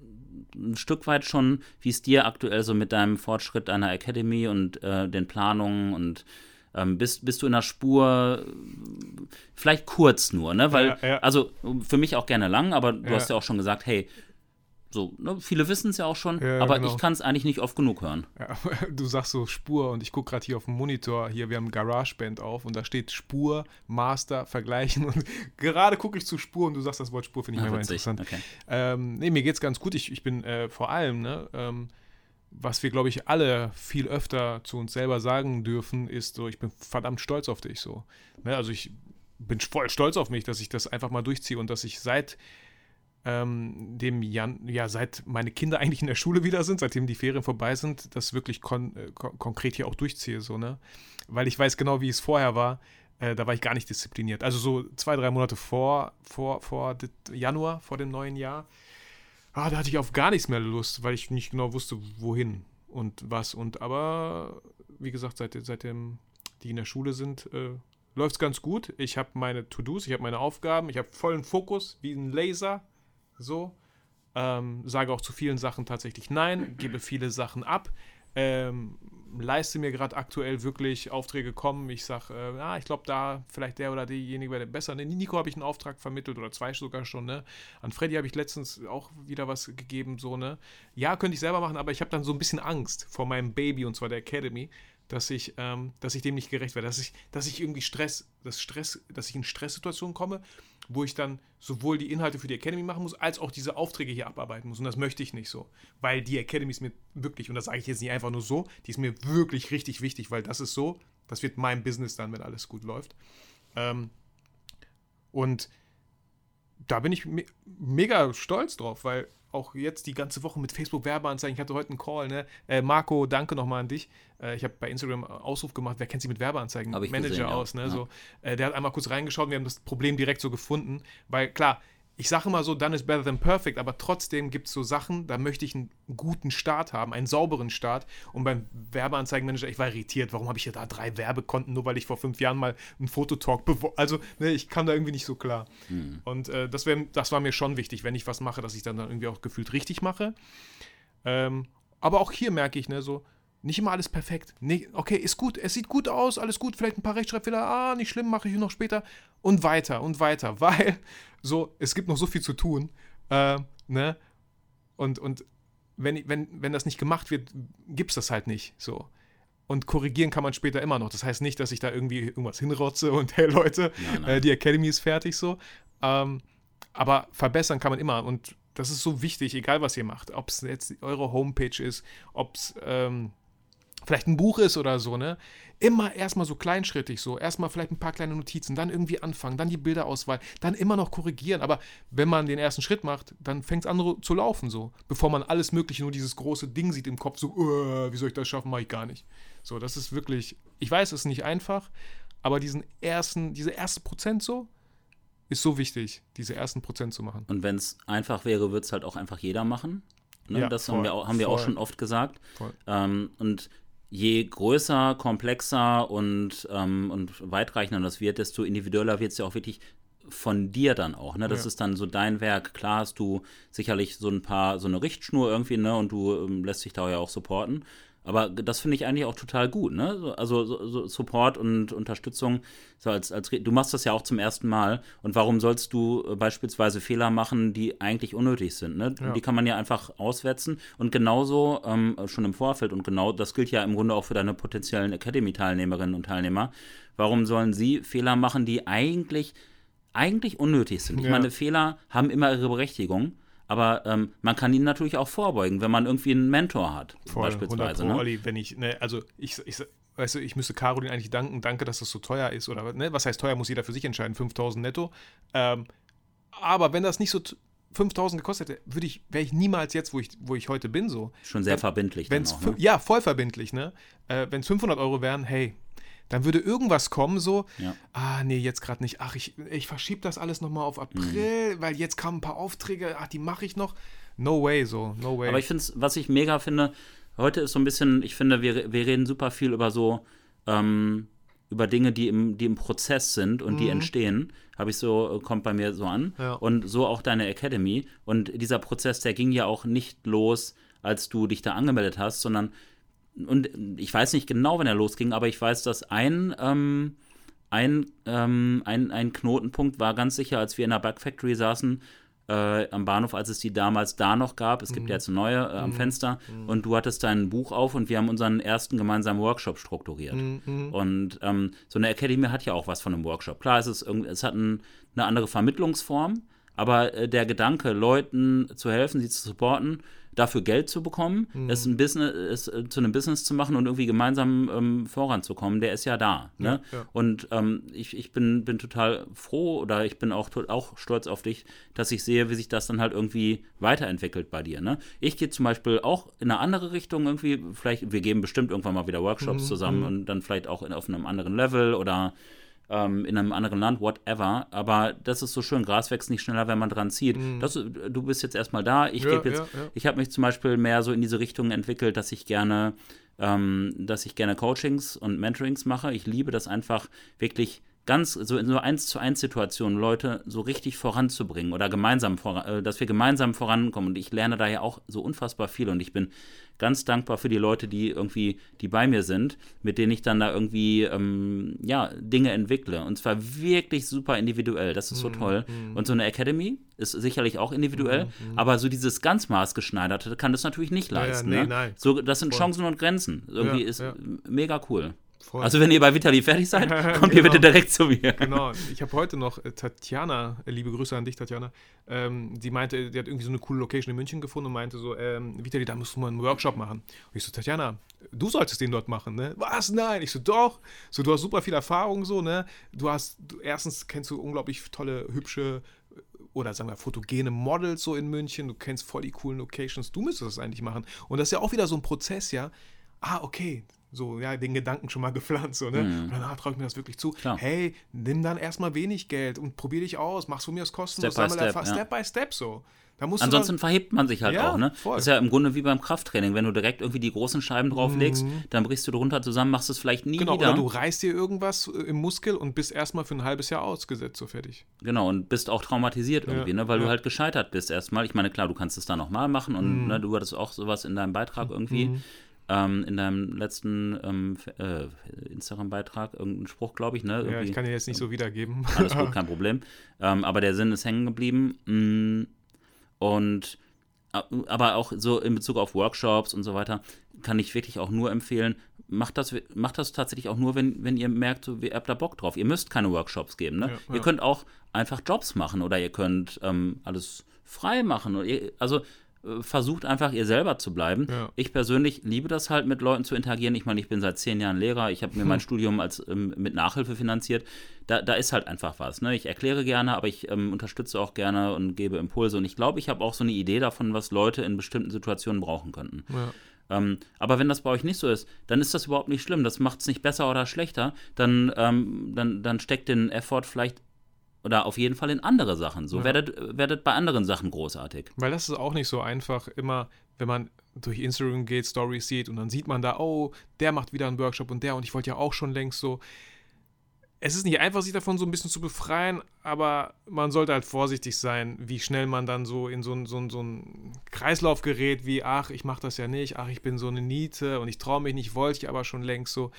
ein Stück weit schon, wie es dir aktuell so mit deinem Fortschritt deiner Academy und äh, den Planungen und ähm, bist, bist du in der Spur, vielleicht kurz nur, ne? Weil, Ja, ja. also für mich auch gerne lang, aber du Ja. hast ja auch schon gesagt, hey, so, ne, viele wissen es ja auch schon, Ja, aber genau. ich kann es eigentlich nicht oft genug hören. Ja, du sagst so Spur und ich gucke gerade hier auf dem Monitor, hier, wir haben GarageBand auf und da steht Spur, Master, Vergleichen und gerade gucke ich zu Spur und du sagst das Wort Spur, finde ich Ah, immer interessant. Okay. Ähm, nee, mir geht's ganz gut. Ich, ich bin äh, vor allem, ne, ähm, was wir, glaube ich, alle viel öfter zu uns selber sagen dürfen, ist so, ich bin verdammt stolz auf dich so. Ne, also ich bin voll stolz auf mich, dass ich das einfach mal durchziehe und dass ich seit ähm, dem Jan, ja, seit meine Kinder eigentlich in der Schule wieder sind, seitdem die Ferien vorbei sind, das wirklich kon äh, kon konkret hier auch durchziehe, so, ne? Weil ich weiß genau, wie es vorher war. Äh, da war ich gar nicht diszipliniert. Also so zwei, drei Monate vor, vor, vor Januar, vor dem neuen Jahr, ah, da hatte ich auf gar nichts mehr Lust, weil ich nicht genau wusste, wohin und was. Und aber, wie gesagt, seit, seitdem die in der Schule sind, äh, läuft es ganz gut. Ich habe meine To-Dos, ich habe meine Aufgaben, ich habe vollen Fokus, wie ein Laser, so. Ähm, sage auch zu vielen Sachen tatsächlich Nein, gebe viele Sachen ab. Ähm, leiste mir gerade aktuell wirklich Aufträge kommen. Ich sage, äh, ah, ich glaube, da vielleicht der oder diejenige wäre besser. Ne, Nico habe ich einen Auftrag vermittelt oder zwei sogar schon. Ne? An Freddy habe ich letztens auch wieder was gegeben. So, ne? Ja, könnte ich selber machen, aber ich habe dann so ein bisschen Angst vor meinem Baby und zwar der Academy, dass ich, ähm, dass ich dem nicht gerecht werde, dass ich, dass ich irgendwie Stress, dass Stress, dass ich in Stresssituationen komme, wo ich dann sowohl die Inhalte für die Academy machen muss, als auch diese Aufträge hier abarbeiten muss. Und das möchte ich nicht so. Weil die Academy ist mir wirklich, und das sage ich jetzt nicht einfach nur so, die ist mir wirklich richtig wichtig, weil das ist so, das wird mein Business dann, wenn alles gut läuft. Ähm, und da bin ich me mega stolz drauf, weil auch jetzt die ganze Woche mit Facebook Werbeanzeigen, ich hatte heute einen Call, ne? Äh, Marco, danke nochmal an dich. Äh, ich habe bei Instagram Ausruf gemacht, wer kennt sich mit Werbeanzeigen Manager gesehen, ja. aus, ne? Ja. So, äh, der hat einmal kurz reingeschaut, wir haben das Problem direkt so gefunden, weil klar, ich sage immer so, done is better than perfect, aber trotzdem gibt es so Sachen, da möchte ich einen guten Start haben, einen sauberen Start. Und beim Werbeanzeigenmanager, ich war irritiert, warum habe ich hier da drei Werbekonten, nur weil ich vor fünf Jahren mal einen Fototalk beworben Also, ne, ich kam da irgendwie nicht so klar. Und äh, das, wär, das war mir schon wichtig, wenn ich was mache, dass ich dann, dann irgendwie auch gefühlt richtig mache. Ähm, aber auch hier merke ich, ne, so, nicht immer alles perfekt. Nee, okay, ist gut, es sieht gut aus, alles gut, vielleicht ein paar Rechtschreibfehler, ah, nicht schlimm, mache ich noch später. Und weiter und weiter, weil so, es gibt noch so viel zu tun. Äh, ne? Und, und wenn, wenn, wenn das nicht gemacht wird, gibt es das halt nicht so. Und korrigieren kann man später immer noch. Das heißt nicht, dass ich da irgendwie irgendwas hinrotze und hey Leute, Nein, nein. äh, die Academy ist fertig so. Ähm, aber verbessern kann man immer. Und das ist so wichtig, egal was ihr macht. Ob es jetzt eure Homepage ist, ob es ähm, vielleicht ein Buch ist oder so, ne? Immer erstmal so kleinschrittig so, erstmal vielleicht ein paar kleine Notizen, dann irgendwie anfangen, dann die Bilderauswahl, dann immer noch korrigieren. Aber wenn man den ersten Schritt macht, dann fängt es an zu laufen so, bevor man alles Mögliche, nur dieses große Ding sieht im Kopf, so, uh, wie soll ich das schaffen, mache ich gar nicht. So, das ist wirklich, ich weiß, es ist nicht einfach, aber diesen ersten, diese erste Prozent so, ist so wichtig, diese ersten Prozent zu machen. Und wenn es einfach wäre, würde es halt auch einfach jeder machen. Ne? Ja, das voll, haben wir, auch, haben wir auch schon oft gesagt. Ähm, und je größer, komplexer und, ähm, und weitreichender das wird, desto individueller wird es ja auch wirklich von dir dann auch. Ne? Das Ja. ist dann so dein Werk. Klar hast du sicherlich so ein paar, so eine Richtschnur irgendwie, ne? Und du ähm, lässt dich da ja auch supporten. Aber das finde ich eigentlich auch total gut, ne? So- Also so, so Support und Unterstützung. So als, als, du machst das ja auch zum ersten Mal. Und warum sollst du äh, beispielsweise Fehler machen, die eigentlich unnötig sind? Ne? Ja. Die kann man ja einfach auswetzen. Und genauso ähm, schon im Vorfeld und genau das gilt ja im Grunde auch für deine potenziellen Academy-Teilnehmerinnen und Teilnehmer. Warum sollen sie Fehler machen, die eigentlich, eigentlich unnötig sind? Ich Ja. meine, Fehler haben immer ihre Berechtigung. Aber ähm, man kann ihnen natürlich auch vorbeugen, wenn man irgendwie einen Mentor hat, Voll, 100 beispielsweise. Pro, Ne? Olli, wenn ich, ne, also ich, ich, weißt du, ich müsste Caroline eigentlich danken, danke, dass das so teuer ist, oder, ne, was heißt teuer, muss jeder für sich entscheiden, 5000 netto, ähm, aber wenn das nicht so t- 5000 gekostet hätte, würde ich, wäre ich niemals jetzt, wo ich, wo ich heute bin, so. Schon sehr verbindlich dann Wenn's auch. Ne? Ja, voll verbindlich, ne, äh, wenn es 500 Euro wären, hey, dann würde irgendwas kommen, so, Ja. ah, nee, jetzt gerade nicht, ach, ich, ich verschiebe das alles nochmal auf Mhm. April, weil jetzt kamen ein paar Aufträge, ach, die mache ich noch, no way, so, no way. Aber ich finde es, was ich mega finde, heute ist so ein bisschen, ich finde, wir, wir reden super viel über so, ähm, über Dinge, die im, die im Prozess sind und die entstehen, habe ich so, kommt bei mir so an. Ja. Und so auch deine Academy. Und dieser Prozess, der ging ja auch nicht los, als du dich da angemeldet hast, sondern, und ich weiß nicht genau, wann er losging, aber ich weiß, dass ein, ähm, ein, ähm, ein, ein Knotenpunkt war ganz sicher, als wir in der Bug Factory saßen, äh, am Bahnhof, als es die damals da noch gab. Es gibt ja jetzt eine neue äh, am Fenster. Und du hattest dein Buch auf und wir haben unseren ersten gemeinsamen Workshop strukturiert. Und ähm, so eine Academy hat ja auch was von einem Workshop. Klar, es, ist irgend- es hat ein, eine andere Vermittlungsform, aber äh, der Gedanke, Leuten zu helfen, sie zu supporten, dafür Geld zu bekommen, es ein Business, es äh, zu einem Business zu machen und irgendwie gemeinsam ähm, voranzukommen, der ist ja da. Ne? Ja, ja. Und ähm, ich, ich bin, bin total froh oder ich bin auch, auch stolz auf dich, dass ich sehe, wie sich das dann halt irgendwie weiterentwickelt bei dir. Ne? Ich gehe zum Beispiel auch in eine andere Richtung irgendwie, vielleicht, wir geben bestimmt irgendwann mal wieder Workshops zusammen und dann vielleicht auch in, auf einem anderen Level oder ähm, in einem anderen Land, whatever. Aber das ist so schön, Gras wächst nicht schneller, wenn man dran zieht. Das, du bist jetzt erstmal da. Ich Ja, jetzt, ja, ja. ich habe mich zum Beispiel mehr so in diese Richtung entwickelt, dass ich gerne, ähm, dass ich gerne Coachings und Mentorings mache. Ich liebe das einfach wirklich ganz so in so eins zu eins Situationen Leute so richtig voranzubringen oder gemeinsam voran, äh, dass wir gemeinsam vorankommen und ich lerne daher auch so unfassbar viel und ich bin ganz dankbar für die Leute, die irgendwie, die bei mir sind, mit denen ich dann da irgendwie ähm, ja Dinge entwickle und zwar wirklich super individuell. Das ist so toll. Und so eine Academy ist sicherlich auch individuell, aber so dieses ganz maßgeschneiderte kann das natürlich nicht Ja, ja, leisten. nee, ne? nein. So, das sind Voll. Chancen und Grenzen. Irgendwie Ja, ist ja. mega cool. Voll. Also wenn ihr bei Vitali fertig seid, kommt ihr Genau. bitte direkt zu mir. Genau, ich habe heute noch äh, Tatjana, äh, liebe Grüße an dich, Tatjana, ähm, die meinte, die hat irgendwie so eine coole Location in München gefunden und meinte so, ähm, Vitali, da musst du mal einen Workshop machen. Und ich so, Tatjana, du solltest den dort machen, ne? Was? Nein. Ich so, doch. So, du hast super viel Erfahrung, so, ne? Du hast, du, erstens kennst du unglaublich tolle, hübsche äh, oder sagen wir fotogene Models so in München, du kennst voll die coolen Locations, du müsstest das eigentlich machen. Und das ist ja auch wieder so ein Prozess, ja. Ah, okay. So, ja, den Gedanken schon mal gepflanzt, so, ne? Und danach traue ich mir das wirklich zu. Mhm. Klar. Hey, nimm dann erstmal wenig Geld und probier dich aus, mach's von mir aus kostenlos, Step by step, ja. step by step so. Ansonsten du verhebt man sich halt Ja, auch, ne? voll. Das ist ja im Grunde wie beim Krafttraining. Wenn du direkt irgendwie die großen Scheiben drauflegst, Mhm. dann brichst du drunter zusammen, machst es vielleicht nie genau, wieder. oder du reißt dir irgendwas äh, im Muskel und bist erstmal für ein halbes Jahr ausgesetzt, so fertig. Genau, und bist auch traumatisiert irgendwie, Ja, ne? Weil du ja. halt gescheitert bist erstmal. Ich meine, klar, du kannst es dann nochmal machen Mhm. und ne, du hattest auch sowas in deinem Beitrag irgendwie. Ähm, in deinem letzten ähm, äh, Instagram-Beitrag, irgendein Spruch, glaube ich, ne? Ja, ich kann dir jetzt nicht so wiedergeben. Alles gut, kein Problem. Ähm, aber der Sinn ist hängen geblieben. Mm, Und äh, aber auch so in Bezug auf Workshops und so weiter, kann ich wirklich auch nur empfehlen, macht das, macht das tatsächlich auch nur, wenn, wenn ihr merkt, so, ihr habt da Bock drauf. Ihr müsst keine Workshops geben. Ne? Ja, Ihr ja. könnt auch einfach Jobs machen oder ihr könnt ähm, alles frei machen. Oder ihr, also versucht einfach ihr selber zu bleiben. Ja. Ich persönlich liebe das halt, mit Leuten zu interagieren. Ich meine, ich bin seit zehn Jahren Lehrer, ich habe mir mein Studium als, ähm, mit Nachhilfe finanziert. Da, da ist halt einfach was. Ne? Ich erkläre gerne, aber ich ähm, unterstütze auch gerne und gebe Impulse. Und ich glaube, ich habe auch so eine Idee davon, was Leute in bestimmten Situationen brauchen könnten. Ja. Ähm, aber wenn das bei euch nicht so ist, dann ist das überhaupt nicht schlimm. Das macht es nicht besser oder schlechter. Dann, ähm, dann, dann steckt den Effort vielleicht oder auf jeden Fall in andere Sachen. So Ja. werdet, werdet bei anderen Sachen großartig. Weil das ist auch nicht so einfach, immer, wenn man durch Instagram geht, Stories sieht und dann sieht man da, oh, der macht wieder einen Workshop und der und ich wollte ja auch schon längst so. Es ist nicht einfach, sich davon so ein bisschen zu befreien, aber man sollte halt vorsichtig sein, wie schnell man dann so in so einen so so einen Kreislauf gerät, wie, ach, ich mache das ja nicht, ach, ich bin so eine Niete und ich traue mich nicht, wollte ich aber schon längst so.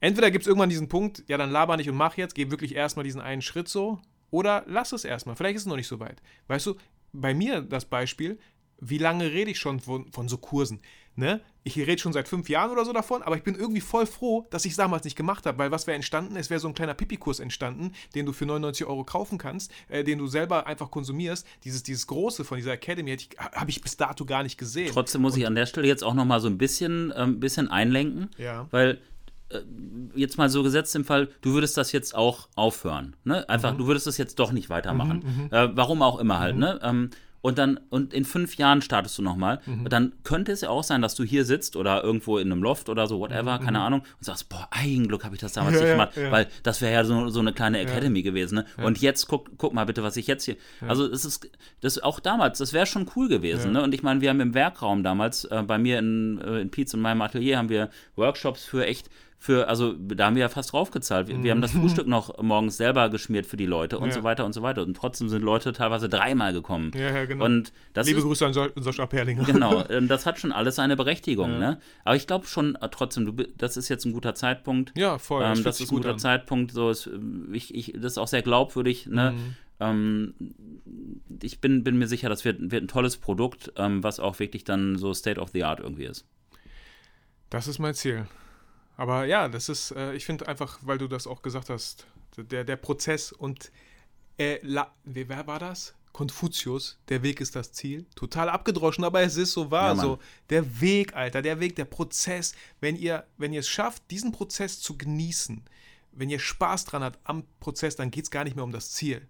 Entweder gibt es irgendwann diesen Punkt, ja, dann laber nicht und mach jetzt, geh wirklich erstmal diesen einen Schritt so, oder lass es erstmal. Vielleicht ist es noch nicht so weit. Weißt du, bei mir das Beispiel, wie lange rede ich schon von, von so Kursen? Ne? Ich rede schon seit fünf Jahren oder so davon, aber ich bin irgendwie voll froh, dass ich es damals nicht gemacht habe, weil was wäre entstanden? Es wäre so ein kleiner Pipi-Kurs entstanden, den du für 99 Euro kaufen kannst, äh, den du selber einfach konsumierst. Dieses, dieses Große von dieser Academy habe ich bis dato gar nicht gesehen. Trotzdem muss ich an der Stelle jetzt auch noch mal so ein bisschen, ähm, bisschen einlenken, Ja. weil äh, jetzt mal so gesetzt im Fall, du würdest das jetzt auch aufhören. Ne? Einfach, du würdest das jetzt doch nicht weitermachen. Äh, warum auch immer halt. Ne? Ähm, und dann, und in fünf Jahren startest du nochmal. Und dann könnte es ja auch sein, dass du hier sitzt oder irgendwo in einem Loft oder so, whatever, keine Ahnung, und sagst, boah, Eigenglück habe ich das damals Ja, nicht ja, gemacht, ja. weil das wäre ja so, so eine kleine Academy gewesen. Ne? Und jetzt guck, guck mal bitte, was ich jetzt hier. Also es ist das auch damals, das wäre schon cool gewesen. Ne? Und ich meine, wir haben im Werkraum damals, äh, bei mir in, äh, in Pietz in meinem Atelier, haben wir Workshops für echt für, also da haben wir ja fast draufgezahlt. Wir, wir haben das Frühstück noch morgens selber geschmiert für die Leute und Ja. so weiter und so weiter. Und trotzdem sind Leute teilweise dreimal gekommen. Ja, ja, genau. Und das Liebe ist, Grüße an Sascha Perlinger. Genau, ähm, das hat schon alles seine Berechtigung, ne? Aber ich glaube schon äh, trotzdem, du, das ist jetzt ein guter Zeitpunkt. Ja, voll. Ähm, das ist ein guter an. Zeitpunkt. So ist, ähm, ich, ich, das ist auch sehr glaubwürdig. Ne? Mhm. Ähm, ich bin, bin mir sicher, das wird, wird ein tolles Produkt, ähm, was auch wirklich dann so State of the Art irgendwie ist. Das ist mein Ziel. Aber ja, das ist, äh, ich finde einfach, weil du das auch gesagt hast, der, der Prozess und äh, La, wer, war das? Konfuzius, der Weg ist das Ziel. Total abgedroschen, aber es ist so wahr. Ja, so, der Weg, Alter, der Weg, der Prozess. Wenn ihr, wenn ihr es schafft, diesen Prozess zu genießen, wenn ihr Spaß dran habt am Prozess, dann geht es gar nicht mehr um das Ziel.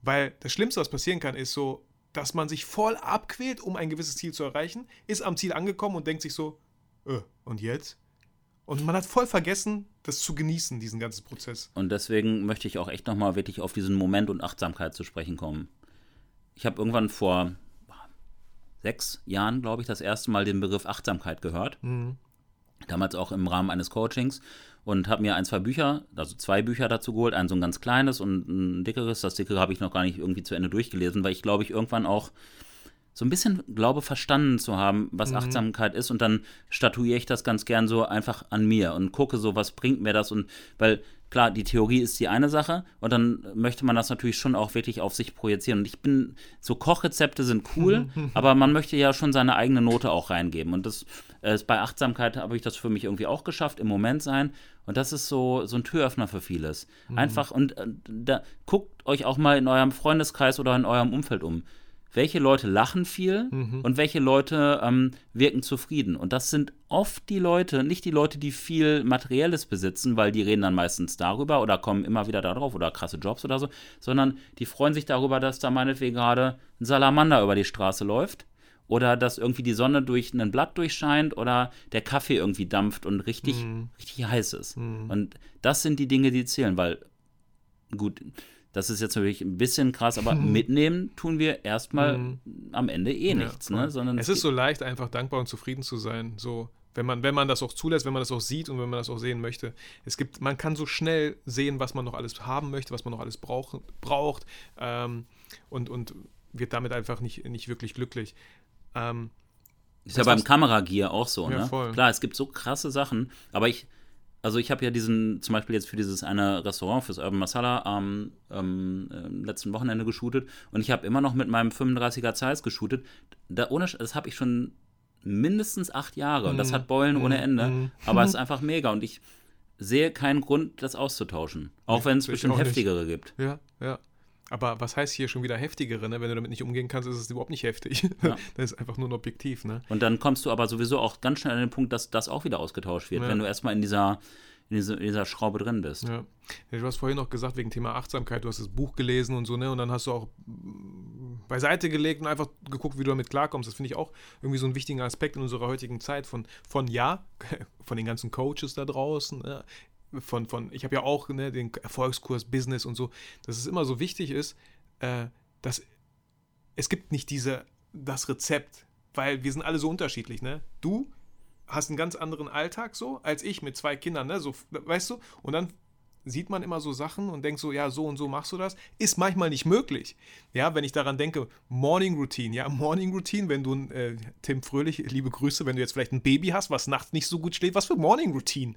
Weil das Schlimmste, was passieren kann, ist so, dass man sich voll abquält, um ein gewisses Ziel zu erreichen, ist am Ziel angekommen und denkt sich so, äh, und jetzt? Und man hat voll vergessen, das zu genießen, diesen ganzen Prozess. Und deswegen möchte ich auch echt nochmal wirklich auf diesen Moment und Achtsamkeit zu sprechen kommen. Ich habe irgendwann vor sechs Jahren, glaube ich, das erste Mal den Begriff Achtsamkeit gehört. Damals auch im Rahmen eines Coachings. Und habe mir ein, zwei Bücher, also zwei Bücher dazu geholt. Ein so ein ganz kleines und ein dickeres. Das dickere habe ich noch gar nicht irgendwie zu Ende durchgelesen, weil ich glaube, ich irgendwann auch so ein bisschen glaube, verstanden zu haben, was Achtsamkeit ist. Und dann statuiere ich das ganz gern so einfach an mir und gucke so, was bringt mir das. Und weil, klar, die Theorie ist die eine Sache und dann möchte man das natürlich schon auch wirklich auf sich projizieren. Und ich bin, so Kochrezepte sind cool, aber man möchte ja schon seine eigene Note auch reingeben. Und das äh, ist bei Achtsamkeit habe ich das für mich irgendwie auch geschafft, im Moment sein. Und das ist so, so ein Türöffner für vieles. Einfach, und äh, da guckt euch auch mal in eurem Freundeskreis oder in eurem Umfeld um welche Leute lachen viel und welche Leute ähm, wirken zufrieden. Und das sind oft die Leute, nicht die Leute, die viel Materielles besitzen, weil die reden dann meistens darüber oder kommen immer wieder darauf oder krasse Jobs oder so, sondern die freuen sich darüber, dass da meinetwegen gerade ein Salamander über die Straße läuft oder dass irgendwie die Sonne durch ein Blatt durchscheint oder der Kaffee irgendwie dampft und richtig, richtig heiß ist. Und das sind die Dinge, die zählen, weil gut, das ist jetzt natürlich ein bisschen krass, aber mitnehmen tun wir erstmal am Ende eh nichts, ne? Sondern es ist so leicht, einfach dankbar und zufrieden zu sein. So, wenn man, wenn man das auch zulässt, wenn man das auch sieht und wenn man das auch sehen möchte. Es gibt, man kann so schnell sehen, was man noch alles haben möchte, was man noch alles brauch, braucht ähm, und, und wird damit einfach nicht, nicht wirklich glücklich. Ähm, Ist ja beim Kameragear auch so, Ja, ne? voll. Klar, es gibt so krasse Sachen, aber ich, also ich habe ja diesen, zum Beispiel jetzt für dieses eine Restaurant, fürs Urban Masala, am ähm, ähm, letzten Wochenende geshootet und ich habe immer noch mit meinem 35er Zeiss geshootet. Da ohne, das habe ich schon mindestens acht Jahre und Mhm. das hat Beulen ohne Ende, aber es ist einfach mega und ich sehe keinen Grund, das auszutauschen. Auch wenn es bestimmt auch nicht. heftigere gibt. ja, ja. Aber was heißt hier schon wieder heftigere, ne? Wenn du damit nicht umgehen kannst, ist es überhaupt nicht heftig. Ja. Das ist einfach nur ein Objektiv, ne? Und dann kommst du aber sowieso auch ganz schnell an den Punkt, dass das auch wieder ausgetauscht wird, Ja. wenn du erstmal in dieser, in, diese, in dieser Schraube drin bist. Ja. Du hast vorhin noch gesagt, wegen Thema Achtsamkeit, du hast das Buch gelesen und so, ne? Und dann hast du auch beiseite gelegt und einfach geguckt, wie du damit klarkommst. Das finde ich auch irgendwie so einen wichtigen Aspekt in unserer heutigen Zeit von, von ja, von den ganzen Coaches da draußen, ne? Von, von, ich habe ja auch ne, den Erfolgskurs Business und so, dass es immer so wichtig ist, äh, dass es gibt nicht diese, das Rezept, weil wir sind alle so unterschiedlich, ne? Du hast einen ganz anderen Alltag so, als ich mit zwei Kindern, ne? So, weißt du? Und dann sieht man immer so Sachen und denkt so, ja, so und so machst du das. Ist manchmal nicht möglich. Ja, wenn ich daran denke, Morning Routine, ja, Morning Routine, wenn du, äh, Tim Fröhlich, liebe Grüße, wenn du jetzt vielleicht ein Baby hast, was nachts nicht so gut schläft, was für Morning Routine?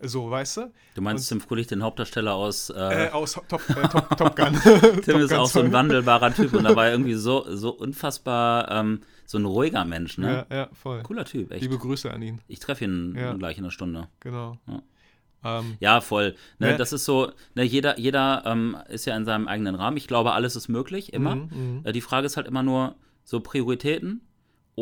So, weißt du? Du meinst Tim Fröhlich, den Hauptdarsteller aus Äh, äh, aus Top, äh, Top, Top Gun. Tim ist auch so ein wandelbarer Typ und dabei irgendwie so, so unfassbar ähm, so ein ruhiger Mensch, ne? Ja, ja, voll. Cooler Typ, echt. Liebe Grüße an ihn, Ich treffe ihn Ja. gleich in einer Stunde. genau. Ja. Ähm, Ja, voll. Ne, Ne? Das ist so, ne, jeder, jeder ähm, ist ja in seinem eigenen Rahmen. Ich glaube, alles ist möglich, immer. Mhm, Äh, die Frage ist halt immer nur so Prioritäten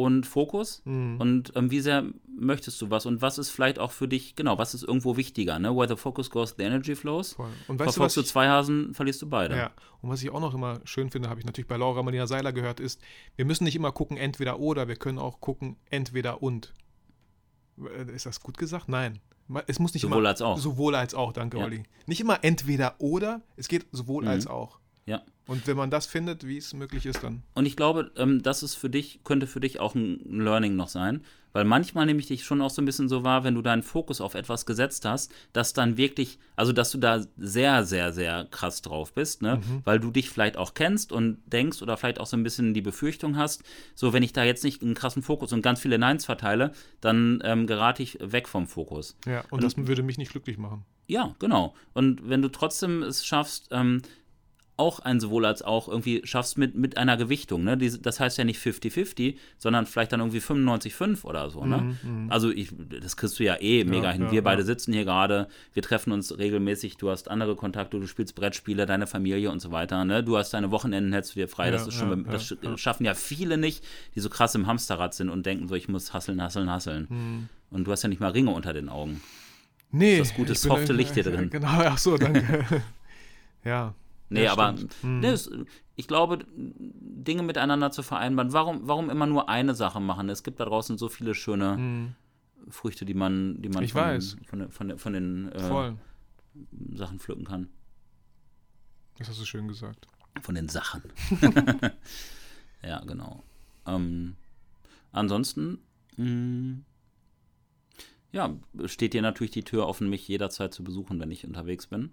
und Fokus Mhm. und ähm, wie sehr möchtest du was und was ist vielleicht auch für dich, genau, was ist irgendwo wichtiger, ne? Where the focus goes, the energy flows. voll. Und weißt du, Verfolgst du ich, zwei Hasen, verlierst du beide. Ja, und was ich auch noch immer schön finde, habe ich natürlich bei Laura Marlina Seiler gehört, ist, wir müssen nicht immer gucken entweder oder, wir können auch gucken entweder und. Äh, Ist das gut gesagt? Nein. Es muss nicht Sowohl immer, als auch. Sowohl als auch, danke, Ja. Olli. Nicht immer entweder oder, es geht sowohl Mhm. als auch. Ja. Und wenn man das findet, wie es möglich ist, dann. Und ich glaube, ähm, das ist für dich, könnte für dich auch ein Learning noch sein. Weil manchmal nehme ich dich schon auch so ein bisschen so wahr, wenn du deinen Fokus auf etwas gesetzt hast, dass dann wirklich, also dass du da sehr, sehr, sehr krass drauf bist, ne? Weil du dich vielleicht auch kennst und denkst oder vielleicht auch so ein bisschen die Befürchtung hast, so wenn ich da jetzt nicht einen krassen Fokus und ganz viele Neins verteile, dann ähm, gerate ich weg vom Fokus. Ja, und das würde mich nicht glücklich machen. Ja, genau. Und wenn du trotzdem es schaffst, ähm, auch ein sowohl als auch irgendwie schaffst mit, mit einer Gewichtung, ne? Das heißt ja nicht 50-50, sondern vielleicht dann irgendwie 95-5 oder so, ne? Also ich, das kriegst du ja eh mega hin. ja, wir beide ja. sitzen hier gerade, wir treffen uns regelmäßig, du hast andere Kontakte, du spielst Brettspiele, deine Familie und so weiter, ne? Du hast deine Wochenenden, hältst du dir frei, das Ja, ist schon, ja, das ja, ja. schaffen ja viele nicht, die so krass im Hamsterrad sind und denken so, ich muss hasseln, hasseln, hasseln. Hm. Und du hast ja nicht mal Ringe unter den Augen. Nee. Das gute, ich bin- softe Licht hier drin. Genau, ach so, danke. ja. Nee, Ja, aber. Hm. nee, es, ich glaube, Dinge miteinander zu vereinbaren, warum, warum immer nur eine Sache machen? Es gibt da draußen so viele schöne Früchte, die man, die man Hm. Ich von, weiß. von, den- von, von den äh. Sachen pflücken kann. Das hast du schön gesagt. Von den Sachen. ja, genau. Ähm, ansonsten, mh, ja, steht dir natürlich die Tür offen, mich jederzeit zu besuchen, wenn ich unterwegs bin.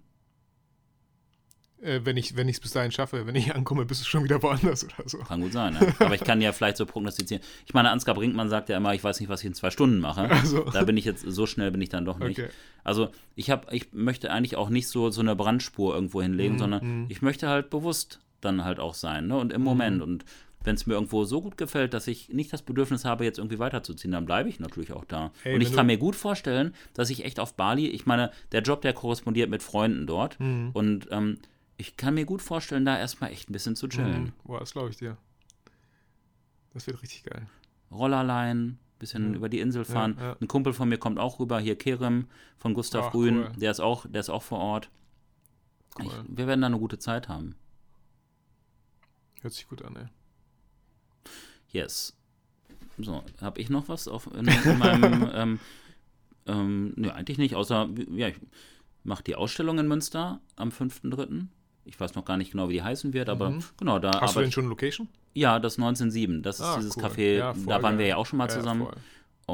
Äh, wenn ich es bis dahin schaffe, wenn ich ankomme, bist du schon wieder woanders oder so. Kann gut sein, ja. Aber ich kann ja vielleicht so prognostizieren. Ich meine, Ansgar Brinkmann sagt ja immer, ich weiß nicht, was ich in zwei Stunden mache. Also. Da bin ich jetzt, so schnell bin ich dann doch nicht. Okay. Also ich habe, ich möchte eigentlich auch nicht so, so eine Brandspur irgendwo Mhm, hinlegen, sondern ich möchte halt bewusst dann halt auch sein, ne? Und im Moment. Und wenn es mir irgendwo so gut gefällt, dass ich nicht das Bedürfnis habe, jetzt irgendwie weiterzuziehen, dann bleibe ich natürlich auch da. Hey, und ich kann mir gut vorstellen, dass ich echt auf Bali, ich meine, der Job, der korrespondiert mit Freunden dort. Mhm. Und ähm, ich kann mir gut vorstellen, da erstmal echt ein bisschen zu chillen. Mhm. Boah, das glaube ich dir. Das wird richtig geil. Rollerlein, bisschen Ja. über die Insel fahren. Ja, ja. Ein Kumpel von mir kommt auch rüber, hier Kerem von Gustav Ach, Grün, cool. der ist auch, der ist auch vor Ort. Cool. Ich, wir werden da eine gute Zeit haben. Hört sich gut an, ey. Yes. So, habe ich noch was auf in, in meinem ähm, ähm, ne, eigentlich nicht, außer ja, ich mache die Ausstellung in Münster am 5.3. Ich weiß noch gar nicht genau, wie die heißen wird, aber Mhm. genau, da Hast du denn schon eine Location? ja, das 1907, das ist Ah, dieses cool. Café, Ja, voll da waren wir ja auch schon mal Ja, zusammen voll.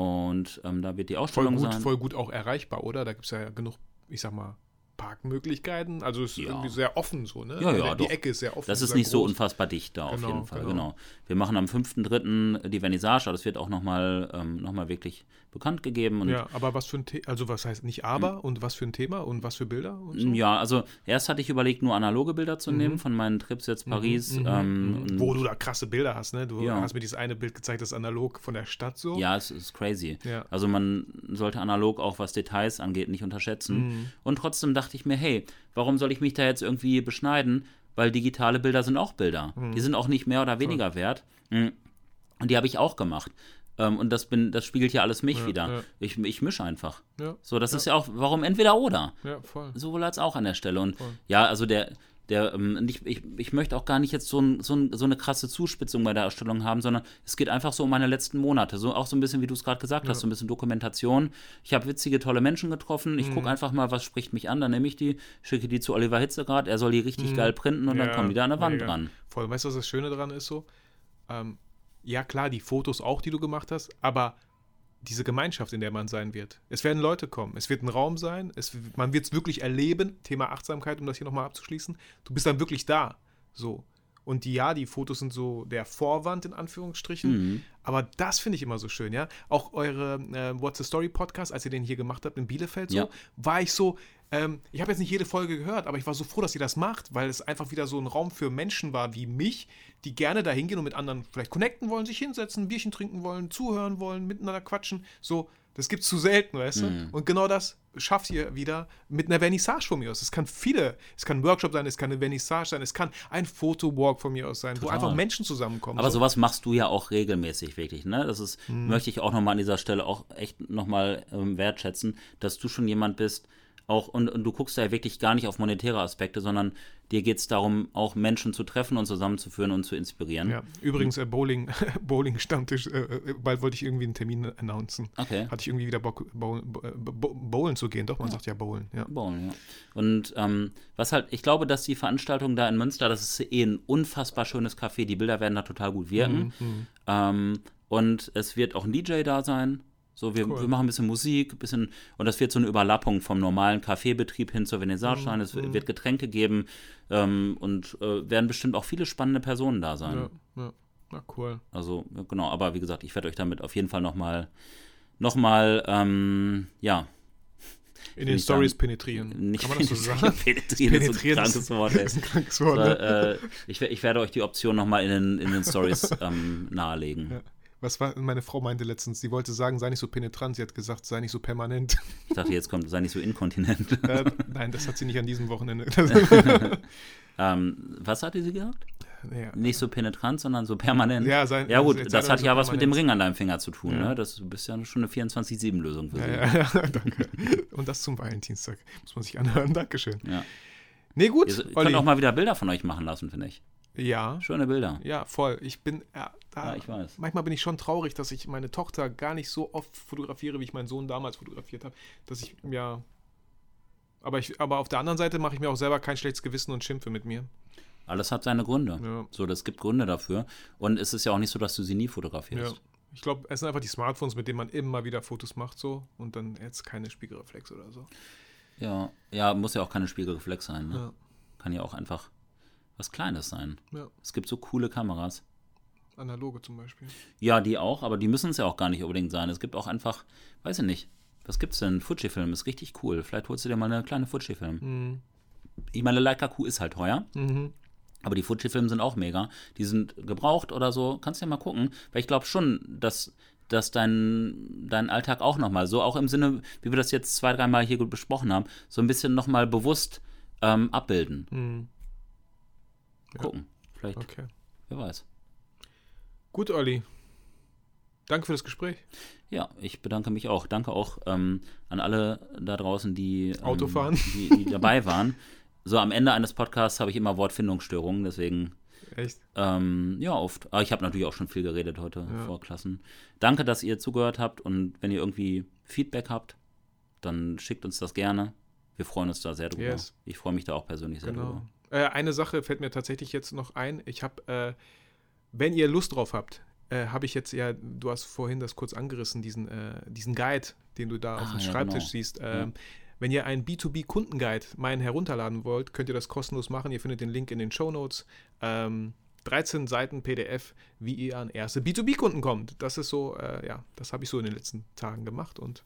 und ähm, da wird die Voll Ausstellung gut, sein. voll gut auch erreichbar, oder? Da gibt es ja genug, ich sag mal, Parkmöglichkeiten. Also es ist Ja. irgendwie sehr offen so, ne? Ja, ja, Die doch. Ecke ist sehr offen. Das ist nicht so groß. unfassbar dicht da auf Genau, jeden Fall, genau. genau. Wir machen am 5.3. die Vernissage, aber das wird auch nochmal ähm, noch mal wirklich bekannt gegeben. Ja, aber was für ein Thema, also was heißt nicht aber und was für ein Thema und was für Bilder und so? Ja, also erst hatte ich überlegt, nur analoge Bilder zu nehmen von meinen Trips jetzt Paris. Mhm, ähm, mhm. Wo du da krasse Bilder hast, ne? Du Ja. hast mir dieses eine Bild gezeigt, das analog von der Stadt so. Ja, es ist crazy. Also man sollte analog auch, was Details angeht, nicht unterschätzen. Mhm. Und trotzdem dachte ich mir, hey, warum soll ich mich da jetzt irgendwie beschneiden? weil digitale Bilder sind auch Bilder. Mhm. Die sind auch nicht mehr oder weniger wert. Mhm. Und die habe ich auch gemacht. Ähm, und das, bin, das spiegelt ja alles mich Ja, wieder. ja. Ich, ich mische einfach. Ja, So, das ist ja auch, warum entweder oder. ja, voll. Sowohl als auch an der Stelle. Und Voll. ja, also der, der, ähm, ich, ich, ich möchte auch gar nicht jetzt so, ein, so, ein, so eine krasse Zuspitzung bei der Erstellung haben, sondern es geht einfach so um meine letzten Monate. So auch so ein bisschen, wie du es gerade gesagt hast, so ein bisschen Dokumentation. Ich habe witzige, tolle Menschen getroffen. Ich Mhm. gucke einfach mal, was spricht mich an. Dann nehme ich die, schicke die zu Oliver Hitzegrad. Er soll die richtig geil printen und dann Mhm. Ja, kommen die da an der Wand mega. dran. Voll. Weißt du, was das Schöne daran ist so? Ähm, ja, klar, die Fotos auch, die du gemacht hast, aber diese Gemeinschaft, in der man sein wird. Es werden Leute kommen, es wird ein Raum sein, es, man wird es wirklich erleben. Thema Achtsamkeit, um das hier nochmal abzuschließen. Du bist dann wirklich da. So. Und die, ja, die Fotos sind so der Vorwand in Anführungsstrichen. Mhm. Aber das finde ich immer so schön, ja. Auch eure äh, What's the Story Podcast, als ihr den hier gemacht habt in Bielefeld, so, Ja. war ich so, ähm, ich habe jetzt nicht jede Folge gehört, aber ich war so froh, dass ihr das macht, weil es einfach wieder so ein Raum für Menschen war wie mich, die gerne da hingehen und mit anderen vielleicht connecten wollen, sich hinsetzen, ein Bierchen trinken wollen, zuhören wollen, miteinander quatschen. So, das gibt's zu selten, weißt du? Und genau das schafft ihr wieder mit einer Vernissage von mir aus. Es kann viele, es kann ein Workshop sein, es kann eine Vernissage sein, es kann ein Fotowalk von mir aus sein, wo Total. einfach Menschen zusammenkommen. Aber so. sowas machst du ja auch regelmäßig wirklich, ne? Das ist, Mhm. möchte ich auch nochmal an dieser Stelle auch echt nochmal ähm, wertschätzen, dass du schon jemand bist, auch, und, und du guckst da ja wirklich gar nicht auf monetäre Aspekte, sondern dir geht es darum, auch Menschen zu treffen und zusammenzuführen und zu inspirieren. Ja, übrigens äh, Bowling, Bowling Stammtisch, äh, äh, bald wollte ich irgendwie einen Termin announcen. Okay. Hatte ich irgendwie wieder Bock, bowl, äh, bo- bowlen zu gehen. Doch, man sagt ja bowlen. Ja. Bowlen, ja. Und ähm, was halt, ich glaube, dass die Veranstaltung da in Münster, das ist eh ein unfassbar schönes Café, die Bilder werden da total gut wirken. Mhm, Ähm, und es wird auch ein DJ da sein. So, wir, Cool. wir machen ein bisschen Musik, ein bisschen, und das wird so eine Überlappung vom normalen Kaffeebetrieb hin zur Vernissage sein. Es wird Getränke geben ähm, und äh, werden bestimmt auch viele spannende Personen da sein. Ja, ja. Na cool. Also, genau, aber wie gesagt, ich werde euch damit auf jeden Fall nochmal, nochmal, ähm, ja, In den Stories penetrieren. nicht Kann man das so sagen? penetrieren, ist ein Penetrieren ist- krankes Wort, ist ein krankes Wort. Aber, ne? äh, ich, ich werde euch die Option nochmal in den, in den Stories ähm, nahelegen. Ja. Was war, meine Frau meinte letztens, sie wollte sagen, sei nicht so penetrant, sie hat gesagt, sei nicht so permanent. Ich dachte, jetzt kommt, sei nicht so inkontinent. äh, nein, das hat sie nicht an diesem Wochenende. ähm, was hatte sie gesagt? ja. Nicht so penetrant, sondern so permanent. Ja, sein- ja gut, das hat so ja was mit dem permanent. Ring an deinem Finger zu tun. Ja. Ne? Das, du bist ja schon eine 24-7-Lösung für sie. Ja, ja, ja, danke. Und das zum Valentinstag. Muss man sich anhören. Dankeschön. Ja. Nee, gut. Ihr Olli. könnt auch mal wieder Bilder von euch machen lassen, finde ich. ja, Schöne Bilder. ja, voll. Ich bin, ja, da, Ja, ich weiß. manchmal bin ich schon traurig, dass ich meine Tochter gar nicht so oft fotografiere, wie ich meinen Sohn damals fotografiert habe. Dass ich, ja. Aber, ich, aber auf der anderen Seite mache ich mir auch selber kein schlechtes Gewissen und schimpfe mit mir. Alles hat seine Gründe. Ja. So, das gibt Gründe dafür. Und es ist ja auch nicht so, dass du sie nie Ja. fotografierst. Ich glaube, es sind einfach die Smartphones, mit denen man immer wieder Fotos macht, so. Und dann jetzt keine Spiegelreflex oder so. Ja, ja, muss ja auch keine Spiegelreflex sein. Ne? Ja. Kann ja auch einfach was Kleines sein. Ja. Es gibt so coole Kameras. Analoge zum Beispiel. Ja, die auch, aber die müssen es ja auch gar nicht unbedingt sein. Es gibt auch einfach, weiß ich nicht, was gibt's denn? Fujifilm ist richtig cool. Vielleicht holst du dir mal eine kleine Fujifilm. Mhm. Ich meine, Leica Q ist halt teuer, Mhm. aber die Fujifilm sind auch mega. Die sind gebraucht oder so. Kannst ja mal gucken, weil ich glaube schon, dass dass dein, dein Alltag auch nochmal, so auch im Sinne, wie wir das jetzt zwei, dreimal hier gut besprochen haben, so ein bisschen nochmal bewusst ähm, abbilden. Mhm. Gucken. Vielleicht, Okay. wer weiß. Gut, Olli. Danke für das Gespräch. Ja, ich bedanke mich auch. Danke auch ähm, an alle da draußen, die, ähm, Auto fahren. die, die dabei waren. So am Ende eines Podcasts habe ich immer Wortfindungsstörungen, deswegen Echt? ähm, ja oft. Aber ich habe natürlich auch schon viel geredet heute Ja. vor Klassen. Danke, dass ihr zugehört habt und wenn ihr irgendwie Feedback habt, dann schickt uns das gerne. Wir freuen uns da sehr drüber. Yes. Ich freue mich da auch persönlich sehr Genau. drüber. Äh, eine Sache fällt mir tatsächlich jetzt noch ein. Ich habe, äh, wenn ihr Lust drauf habt, äh, habe ich jetzt ja, du hast vorhin das kurz angerissen, diesen, äh, diesen Guide, den du da auf Ah, dem ja, Schreibtisch genau. siehst. Ähm, Wenn ihr einen B2B-Kundenguide meinen herunterladen wollt, könnt ihr das kostenlos machen. Ihr findet den Link in den Show Notes. Ähm, 13 Seiten PDF, wie ihr an erste B2B-Kunden kommt. Das ist so, äh, ja, das habe ich so in den letzten Tagen gemacht und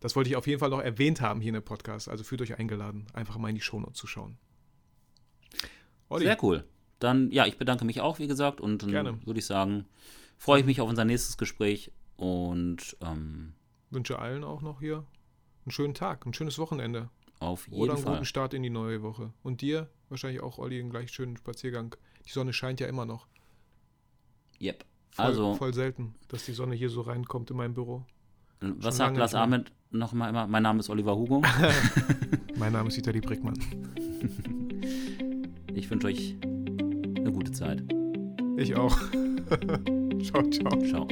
das wollte ich auf jeden Fall noch erwähnt haben hier in der Podcast. Also fühlt euch eingeladen, einfach mal in die Show Notes zu schauen. Olli, Sehr cool. Dann, ja, ich bedanke mich auch, wie gesagt, und Gerne. würde ich sagen, freue ich mich auf unser nächstes Gespräch und ähm, wünsche allen auch noch hier einen schönen Tag, ein schönes Wochenende auf oder jeden einen Fall. guten Start in die neue Woche. Und dir, wahrscheinlich auch Olli einen gleich schönen Spaziergang. Die Sonne scheint ja immer noch. Yep. Voll, Also- voll selten, dass die Sonne hier so reinkommt in mein Büro. Was sagt Lars. Ahmed nochmal immer? Mein Name ist Oliver Hugo. Mein Name ist Vitali Brickmann. Ich wünsche euch eine gute Zeit. Ich auch. ciao, ciao. Ciao.